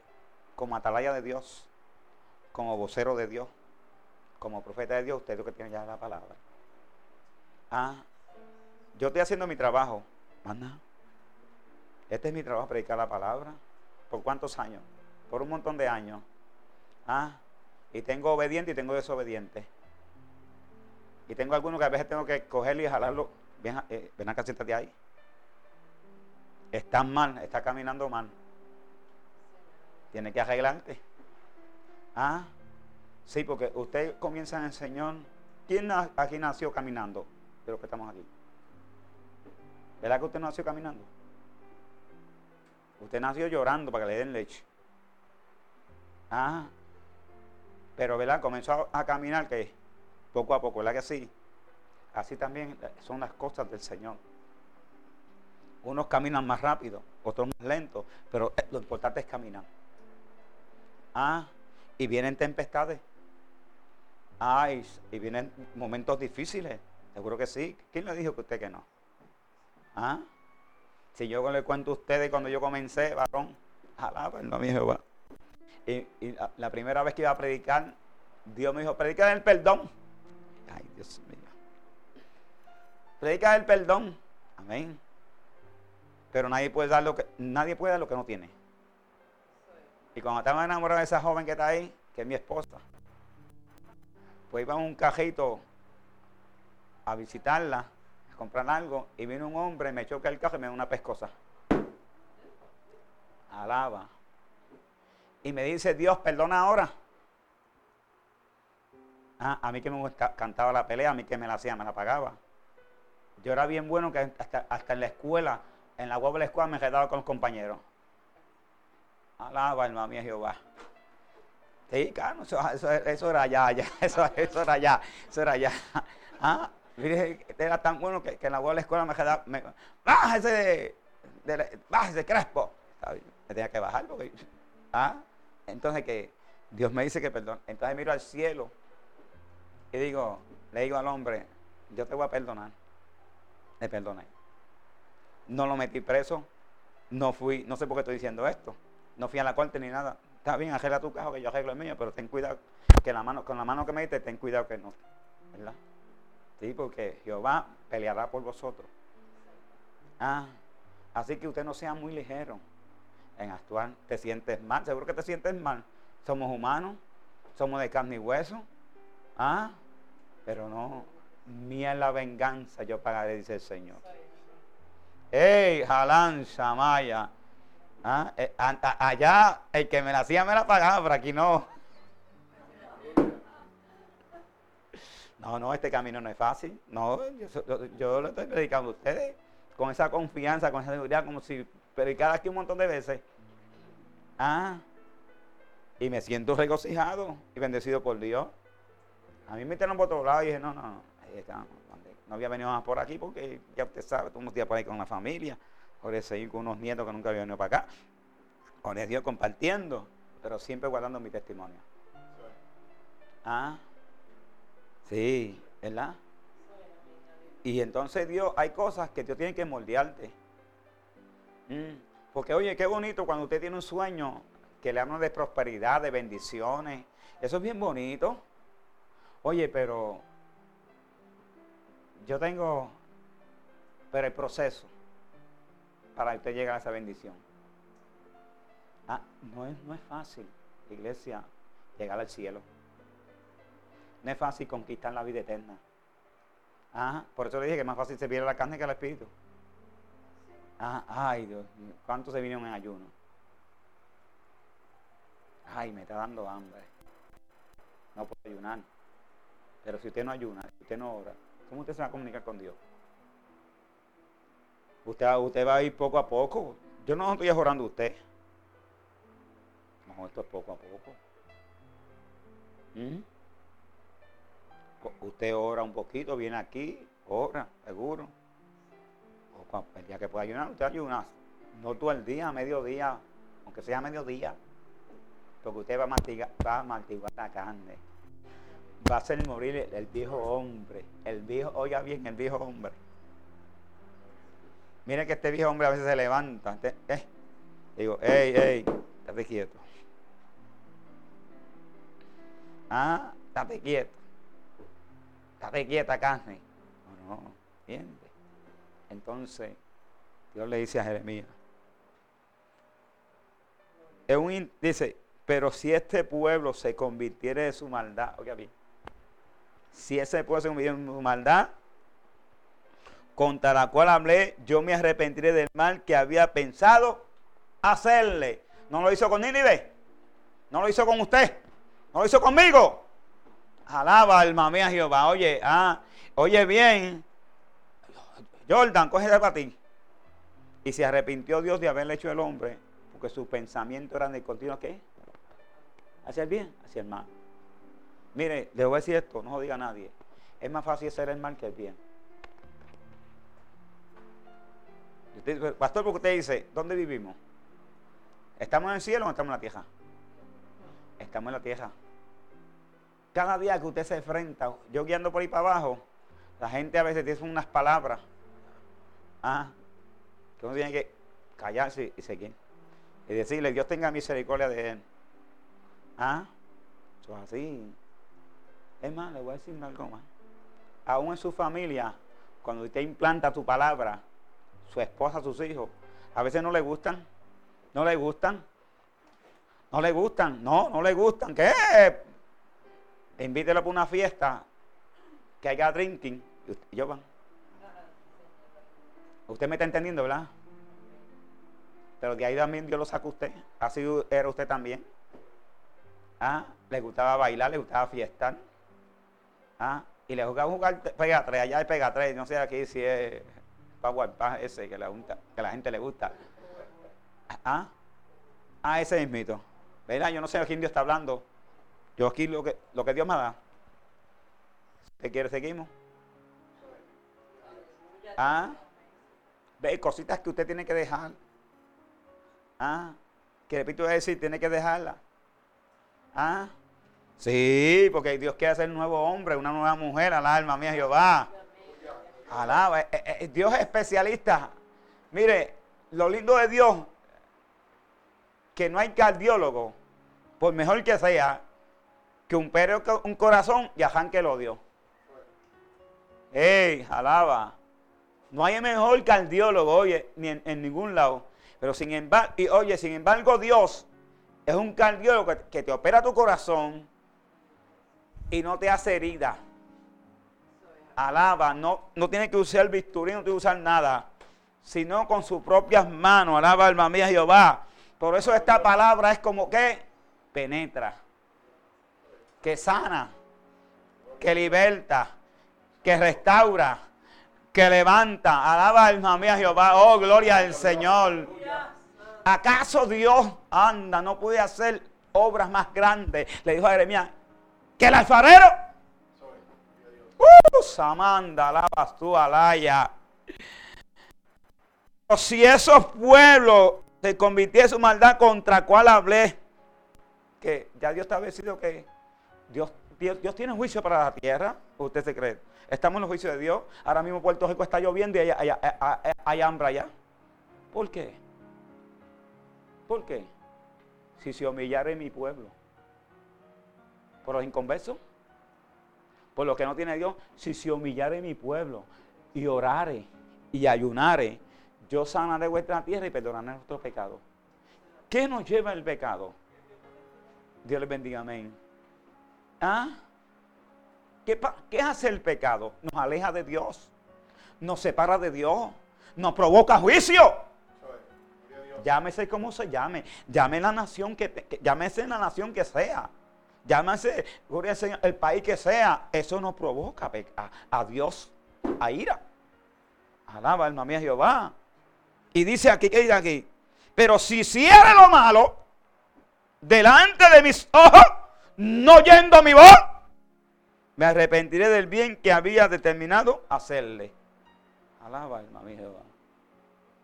como atalaya de Dios, como vocero de Dios, como profeta de Dios, usted es lo que tiene ya la palabra. Ah, yo estoy haciendo mi trabajo. Manda. Este es mi trabajo, predicar la palabra. ¿Por cuántos años? Por un montón de años. Ah, y tengo obediente y tengo desobediente. Y tengo algunos que a veces tengo que cogerlo y jalarlo. Ven, eh, ven acá, ahí. Estás mal, está caminando mal. Tiene que arreglarte. Ah, sí, porque usted comienza en Señor. ¿Quién aquí nació caminando? De los que estamos aquí. ¿Verdad que usted nació caminando? Usted nació llorando para que le den leche. Ah, pero ¿verdad? Comenzó a, caminar que poco a poco, ¿verdad que sí? así también son las cosas del Señor. Unos caminan más rápido, otros más lento, pero lo importante es caminar. Ah, y vienen tempestades. Ay, y vienen momentos difíciles. Seguro que sí. ¿Quién le dijo que usted que no? ¿Ah? Si yo le cuento a ustedes cuando yo comencé, varón, alaba el nombre de Jehová. Y, la, primera vez que iba a predicar, Dios me dijo, predica el perdón. Ay, Dios mío. Predica el perdón. Amén. Pero nadie puede dar lo que, nadie puede dar lo que no tiene. Y cuando estaba enamorado de esa joven que está ahí, que es mi esposa, pues iba a un cajito a visitarla, a comprar algo, y vino un hombre, me choca el cajo y me da una pescosa. Alaba. Y me dice, Dios, perdona ahora. Ah, a mí que me cantaba la pelea, a mí que me la hacía, me la pagaba. Yo era bien bueno que hasta, hasta en la escuela, en la web de la escuela me quedaba con los compañeros. Alaba, hermano mío Jehová. Sí, claro, eso, era ya, ya, eso, eso, era ya, eso era ya. Ah, era tan bueno que, en la web de la escuela me quedaba, me, bájese, de, bájese, crespo. Me tenía que bajar porque, ah, entonces que Dios me dice que perdón. Entonces miro al cielo y digo, le digo al hombre, yo te voy a perdonar. Le perdoné. No lo metí preso. No fui, no sé por qué estoy diciendo esto. No fui a la corte ni nada. Está bien, arregla tu cajo que yo arreglo el mío, pero ten cuidado que la mano, con la mano que me diste, ten cuidado que no. ¿Verdad? Sí, porque Jehová peleará por vosotros. Ah, así que usted no sea muy ligero en actuar. Te sientes mal, seguro que te sientes mal. Somos humanos, somos de carne y hueso. Ah, pero no, mía la venganza, yo pagaré, dice el Señor. ¡Ey, Jalán, Shamaya! ¿Ah? Eh, allá el que me la hacía me la pagaba, pero aquí no. No, no, este camino no es fácil. No, yo, yo, lo estoy predicando a ustedes con esa confianza, con esa seguridad, como si predicara aquí un montón de veces. Ah, y me siento regocijado y bendecido por Dios. A mí me metieron por otro lado y dije, no, no, no había venido más por aquí porque ya usted sabe, todos los días por ahí con la familia. Ahora seguir con unos nietos que nunca habían venido para acá. Ahora Dios compartiendo, pero siempre guardando mi testimonio. Ah, sí, ¿verdad? Y entonces Dios, hay cosas que Dios tiene que moldearte. Mm, porque oye, qué bonito cuando usted tiene un sueño que le hablan de prosperidad, de bendiciones. Eso es bien bonito. Oye, pero yo tengo, pero el proceso para que usted llegue a esa bendición. Ah, no es, no es fácil, iglesia, llegar al cielo. No es fácil conquistar la vida eterna. Ah, por eso le dije que es más fácil se viene la carne que el espíritu. Ah, ay Dios, ¿cuántos se vinieron en ayuno? Ay, me está dando hambre. No puedo ayunar. Pero si usted no ayuna, si usted no ora, ¿Cómo usted se va a comunicar con Dios? Usted, usted va a ir poco a poco. Yo no estoy orando a usted. No, esto es poco a poco. ¿Mm? Usted ora un poquito, viene aquí, ora, seguro. O el día que pueda ayunar, usted ayuna. No todo el día, mediodía, aunque sea mediodía. Porque usted va a martigar, va a la carne va a hacer morir el, viejo hombre. El viejo, oiga bien, el viejo hombre. Mire que este viejo hombre a veces se levanta. Eh, digo, hey, hey, estate quieto. Ah, estate quieto. Estate quieta, carne. No, no, ¿entiendes? Entonces, Dios le dice a Jeremías. dice, pero si este pueblo se convirtiera de su maldad, oiga bien, si ese pueblo se convirtió en su maldad, contra la cual hablé, yo me arrepentiré del mal que había pensado hacerle. No lo hizo con Nínive, no lo hizo con usted, no lo hizo conmigo. Alaba alma mía Jehová. Oye, ah, oye bien, Jordan, coge para ti. Y se arrepintió Dios de haberle hecho el hombre, porque su pensamiento era de continuo ¿qué? Hacia el bien, hacia el mal. Mire, les voy a decir esto, no lo diga nadie. Es más fácil hacer el mal que el bien. Pastor, porque usted dice, ¿dónde vivimos? ¿Estamos en el cielo o estamos en la tierra? Estamos en la tierra. Cada día que usted se enfrenta, yo guiando por ahí para abajo, la gente a veces dice unas palabras ah, que uno tiene que callarse y seguir. Y decirle, Dios tenga misericordia de él. Ah, eso es así. Es más, le voy a decir algo más. Aún en su familia, cuando usted implanta tu palabra, su esposa, sus hijos, a veces no le gustan. No le gustan. No le gustan. No, no le gustan. ¿Qué? Invítelo para una fiesta que haya drinking y yo van. Usted me está entendiendo, ¿verdad? Pero de ahí también Dios lo saca usted. Así era usted también. ¿Ah? Le gustaba bailar, le gustaba fiestar. ¿Ah? Y le gustaba jugar pega allá hay pega. No sé aquí si es Power ese que la, que la gente le gusta. ¿Ah? Ah, ese mismito. ¿Verdad? Yo no sé a quién Dios está hablando. Yo aquí lo que, lo que Dios me da. ¿Usted quiere seguimos? ¿Ah? Ve, cositas que usted tiene que dejar. ¿Ah? Que repito a decir, tiene que dejarla. ¿Ah? Sí, porque Dios quiere hacer un nuevo hombre, una nueva mujer al alma mía Jehová. Alaba. Eh, eh, eh, Dios es especialista. Mire, lo lindo de Dios, que no hay cardiólogo, por mejor que sea, que un perro un corazón y que el odio. ¡Ey! Alaba. No hay mejor cardiólogo, oye, ni en, ningún lado. Pero sin embargo, y oye, sin embargo, Dios es un cardiólogo que, te opera tu corazón y no te hace herida. Alaba, no, no tiene que usar bisturí, no tiene que usar nada, sino con sus propias manos. Alaba, alma mía, Jehová. Por eso esta palabra es como que penetra, que sana, que liberta, que restaura que levanta. Alaba alma mía Jehová. Oh, gloria al Señor. ¿Acaso Dios anda, no puede hacer obras más grandes? Le dijo a Jeremías, que el alfarero. Uh, Samanda, alabas tú, alaya. Si esos pueblos se convirtiesen en su maldad, ¿contra cuál hablé? Que ya Dios está establecido que Dios, Dios, tiene juicio para la tierra. ¿Usted se cree? Estamos en los juicios de Dios. Ahora mismo Puerto Rico está lloviendo y hay, hambre allá. ¿Por qué? ¿Por qué? Si se humillare mi pueblo. Por los inconversos. Por lo que no tiene Dios. Si se humillare mi pueblo y orare y ayunare, yo sanaré vuestra tierra y perdonaré nuestros pecados. ¿Qué nos lleva el pecado? Dios les bendiga, amén. ¿Ah? ¿Qué, hace el pecado? Nos aleja de Dios, nos separa de Dios, nos provoca juicio. Llámese como se llame, llame la nación que, llámese la nación que sea, llámese el país que sea, eso nos provoca a, a Dios a ira. Alaba alma mía Jehová. Y dice aquí, ¿qué dice aquí? Pero si hiciera lo malo delante de mis ojos, no yendo mi voz, me arrepentiré del bien que había determinado hacerle. Alaba, alma mía Jehová.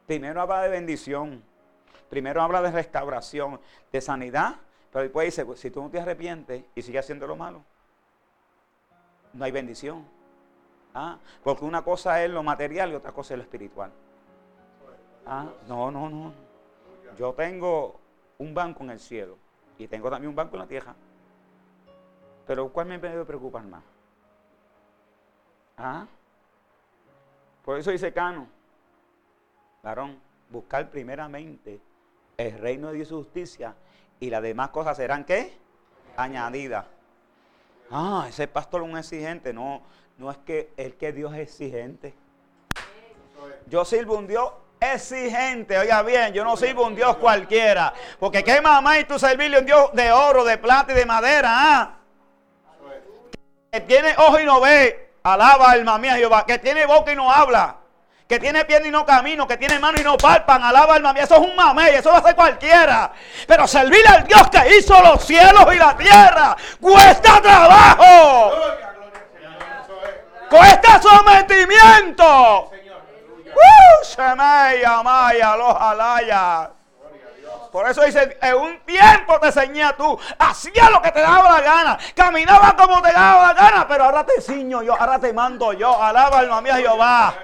Primero habla de bendición. Primero habla de restauración, de sanidad. Pero después dice, pues, si tú no te arrepientes y sigues haciendo lo malo, no hay bendición. ¿Ah? Porque una cosa es lo material y otra cosa es lo espiritual. ¿Ah? No, no, no. Yo tengo un banco en el cielo y tengo también un banco en la tierra. Pero ¿cuál me debe preocupar más? ¿Ah? Por eso dice Cano, varón, buscar primeramente el reino de Dios y su justicia y las demás cosas serán ¿qué? Añadidas. Ah, ese pastor es un exigente. No, no es que el que Dios es exigente. Yo sirvo un Dios exigente. Oiga bien, yo no sirvo un Dios cualquiera. Porque qué mamá y tu servirle un Dios de oro, de plata y de madera. ¿ah? Que tiene ojo y no ve, alaba alma mía Jehová, que tiene boca y no habla, que tiene pierna y no camino, que tiene mano y no palpan, alaba alma mía, eso es un mamey, eso lo hace cualquiera. Pero servir al Dios que hizo los cielos y la tierra cuesta trabajo. Cuesta sometimiento. Uh, Maya, los Alaya. Por eso dice, un tiempo te enseñé tú, hacía lo que te daba la gana, caminaba como te daba la gana, pero ahora te ciño yo, ahora te mando yo, alaba alma mía Jehová.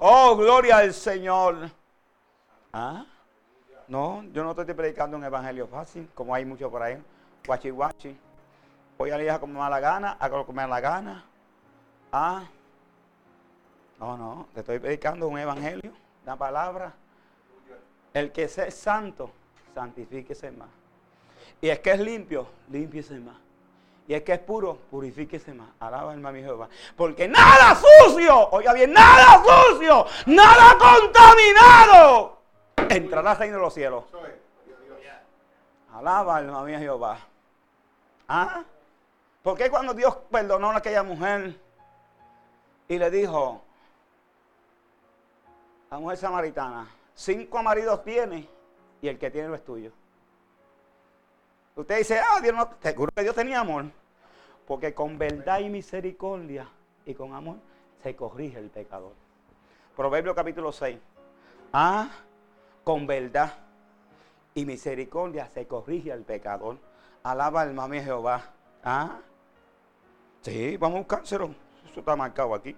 Oh, gloria al Señor. ¿Ah? No, yo no estoy predicando un evangelio fácil, como hay mucho por ahí. Guachi guachi. Voy a la como me da la gana, hago lo que me da la gana. Ah. No, no, te estoy predicando un evangelio, una palabra. El que es santo, santifíquese más. Y es que es limpio, límpiese más. Y es que es puro, purifíquese más. Alaba alma mi Jehová. Porque nada sucio, oiga bien, nada sucio, nada contaminado, entrará al reino de los cielos. Alaba alma mía Jehová. ¿Ah? ¿Por qué cuando Dios perdonó a aquella mujer y le dijo la mujer samaritana, Cinco maridos tiene y el que tiene lo es tuyo. Usted dice, ah, Dios no, seguro que Dios tenía amor. Porque con verdad y misericordia y con amor se corrige el pecador. Proverbio capítulo 6. Ah, con verdad y misericordia se corrige el pecador. Alaba al mami Jehová. Ah, sí, vamos a buscárselo. Eso está marcado aquí.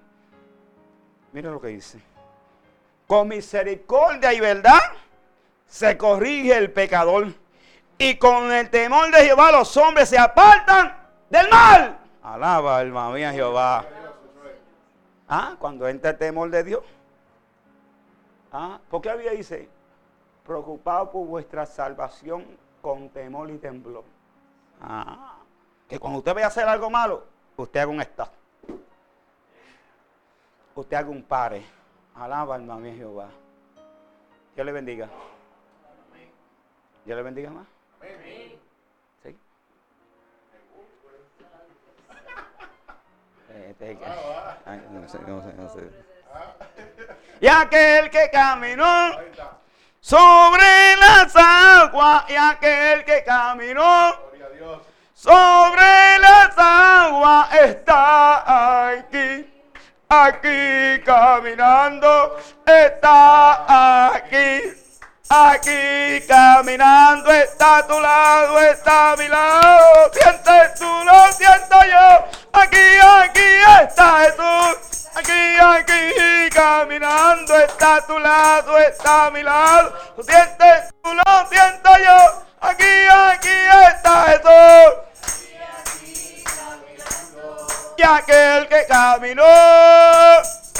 Mira lo que dice con misericordia y verdad se corrige el pecador. Y con el temor de Jehová los hombres se apartan del mal. Alaba alma mía Jehová. Ah, cuando entra el temor de Dios. Ah, porque había dice, preocupado por vuestra salvación con temor y temblor. Ah, que cuando usted vaya a hacer algo malo, usted haga un estado. Usted haga un pare Alaba alma mía Jehová. Dios le bendiga. Dios le bendiga más. ¿Sí? Y aquel que caminó sobre las aguas, y aquel que caminó sobre las aguas está aquí aquí caminando, está aquí, aquí caminando, está a tu lado, está mi lado, sientes tú, lo siento yo, aquí, aquí está Jesús, aquí, aquí caminando, está tu lado, está mi lado, sientes tú, lo siento yo, aquí, aquí está Jesús. Y aquel que caminó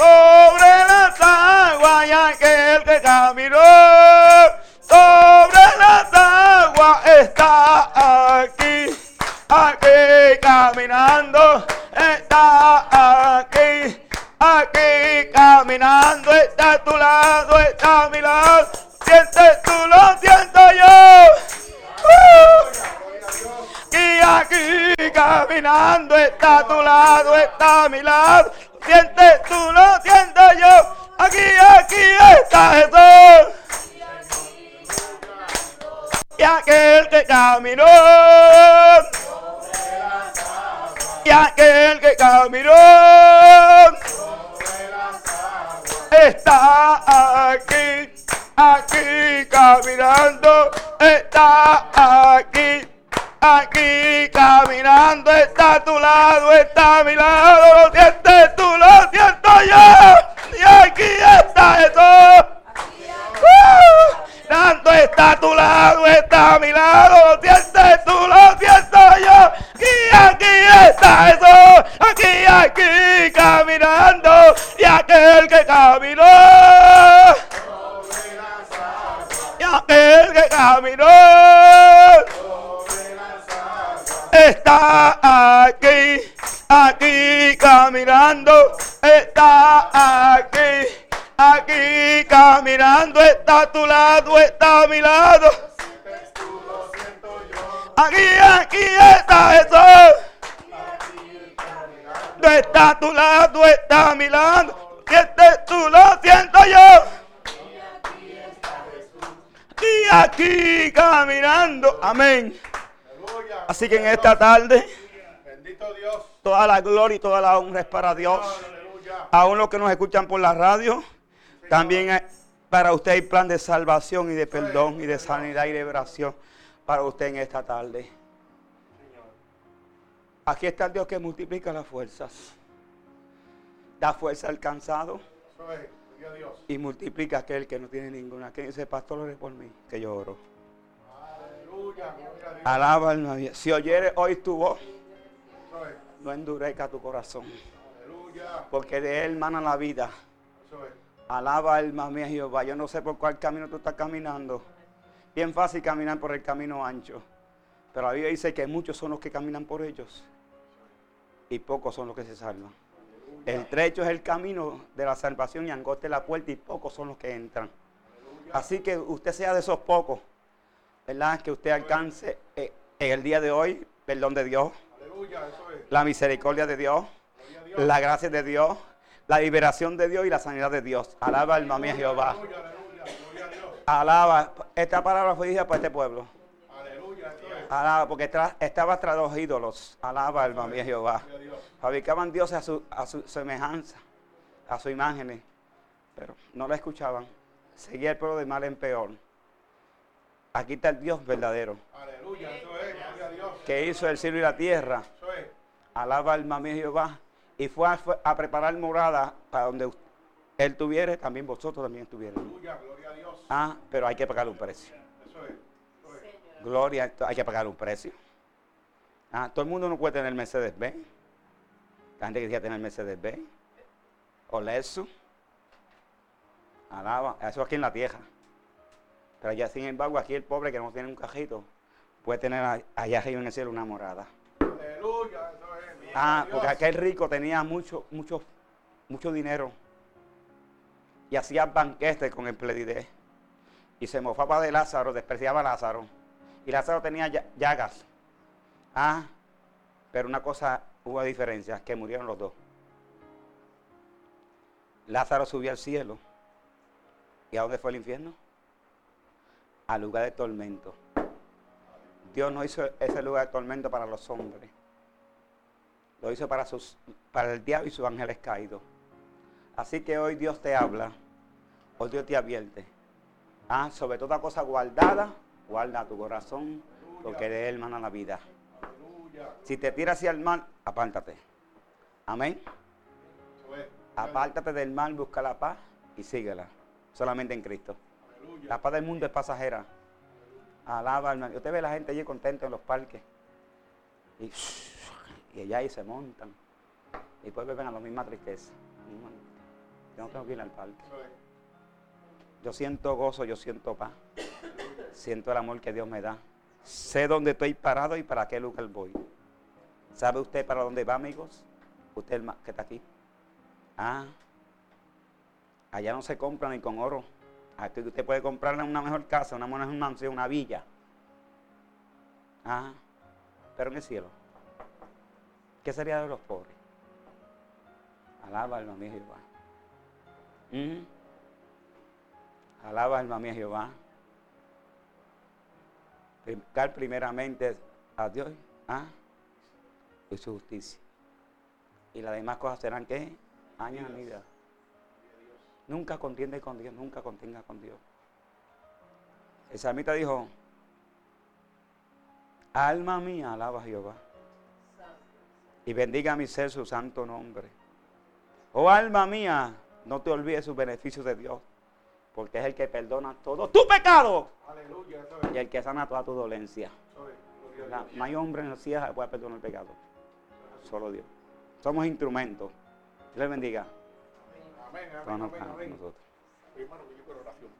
sobre las aguas, y aquel que caminó sobre las aguas está aquí, aquí caminando, está aquí, aquí caminando, está a tu lado, está a mi lado, sientes tú, lo siento yo. ¡Uh! Y aquí caminando está a tu lado, está a mi lado. Sientes tú, lo siento yo. Aquí, aquí está Jesús. Y aquel que caminó. Y aquel que caminó. Está aquí, aquí caminando. Está aquí Aquí caminando está a tu lado, está a mi lado, lo sientes tú, lo siento yo. Y aquí está Jesús. Uh, Dando está a tu lado, está a mi lado, lo sientes tú, lo siento yo. Y aquí está Jesús, aquí, aquí caminando. Y aquel que caminó. Y aquel que caminó está aquí, aquí caminando, está aquí, aquí caminando, está a tu lado, está a mi lado. Aquí, aquí está Jesús. No está a tu lado, está a mi lado. Sientes tú, lo siento yo. Y aquí caminando. Amén. Así que en esta tarde, toda la gloria y toda la honra es para Dios. Aún los que nos escuchan por la radio, También para usted hay plan de salvación y de perdón y de sanidad y liberación para usted en esta tarde. Aquí está el Dios que multiplica las fuerzas. Da fuerza al cansado y multiplica aquel que no tiene ninguna. Que dice, pastor, ore por mí, que yo oro. Aleluya. Alaba alma mía. Si oyere hoy tu voz, no endurezca tu corazón, Aleluya. porque de él mana la vida. Alaba alma mía Jehová. Yo no sé por cuál camino tú estás caminando. Bien fácil caminar por el camino ancho. Pero la Biblia dice que muchos son los que caminan por ellos. Y pocos son los que se salvan. El trecho es el camino de la salvación y angosta es la puerta y pocos son los que entran. Así que usted sea de esos pocos. ¿Verdad? Que usted alcance eh, en el día de hoy perdón de Dios, la misericordia de Dios. la gracia de Dios, la liberación de Dios y la sanidad de Dios. Alaba alma mía Jehová. Alaba. Esta palabra fue dicha para este pueblo. Aleluya. Alaba, porque tra- estaba tras los ídolos. Alaba alma mía Jehová. Fabricaban dioses a su, a su semejanza, a su imagen, pero no la escuchaban. Seguía el pueblo de mal en peor. Aquí está el Dios verdadero, Aleluya. Eso es. Gloria a Dios. que hizo el cielo y la tierra. Alaba alma mía Jehová. Y fue a, a preparar morada para donde u- él tuviere, también vosotros también estuvieran. Aleluya. Gloria a Dios. Ah, pero hay que pagar un precio. Eso es. Eso es. Gloria, hay que pagar un precio. Ah, todo el mundo no puede tener Mercedes Benz. La gente quisiera tener Mercedes Benz. O Lexus. Alaba, eso aquí en la tierra. Pero allá, sin embargo, aquí el pobre que no tiene un cajito puede tener allá arriba en el cielo una morada. Aleluya. Eso es. Ah, porque aquel rico tenía mucho, mucho, mucho dinero. Y hacía banquetes con el pledidez. Y se mofaba de Lázaro, despreciaba a Lázaro. Y Lázaro tenía lla- llagas. Ah, pero una cosa hubo diferencia, que murieron los dos. Lázaro subió al cielo. ¿Y a dónde fue el infierno? Al lugar de tormento. Dios no hizo ese lugar de tormento para los hombres. Lo hizo para, sus, para el diablo y sus ángeles caídos. Así que hoy Dios te habla, hoy Dios te advierte. Ah, sobre toda cosa guardada, guarda tu corazón, porque de él mana la vida. Si te tiras hacia el mal, apártate. Amén. Apártate del mal, busca la paz y síguela. Solamente en Cristo. La paz del mundo es pasajera. Alaba, hermano. Usted ve la gente allí contenta en los parques. Y, y allá ahí se montan. Y después beben a la misma tristeza. No tengo que ir al parque. Yo siento gozo, yo siento paz. Siento el amor que Dios me da. Sé dónde estoy parado y para qué lugar voy. ¿Sabe usted para dónde va, amigos? Usted que está aquí. Ah, allá no se compra ni con oro. Aquí usted puede comprarle una mejor casa, una mejor mansión, una villa. Ah, pero en el cielo. ¿Qué sería de los pobres? Alaba alma mía Jehová. Alaba alma mía Jehová. Buscar primeramente a Dios ah, y su justicia. Y las demás cosas serán que añadidas. Nunca contiende con Dios, nunca contenga con Dios. El salmista dijo, alma mía, alaba a Jehová. Y bendiga a mi ser su santo nombre. Oh alma mía, no te olvides sus beneficios de Dios, porque es el que perdona todo tu pecado Aleluya. Y el que sana toda tu dolencia. No hay hombre en los cielos que pueda perdonar el pecado. Solo Dios. Somos instrumentos. Dios les bendiga. Amén. Amén. Amén. Amén. nosotros. Hermano, yo oración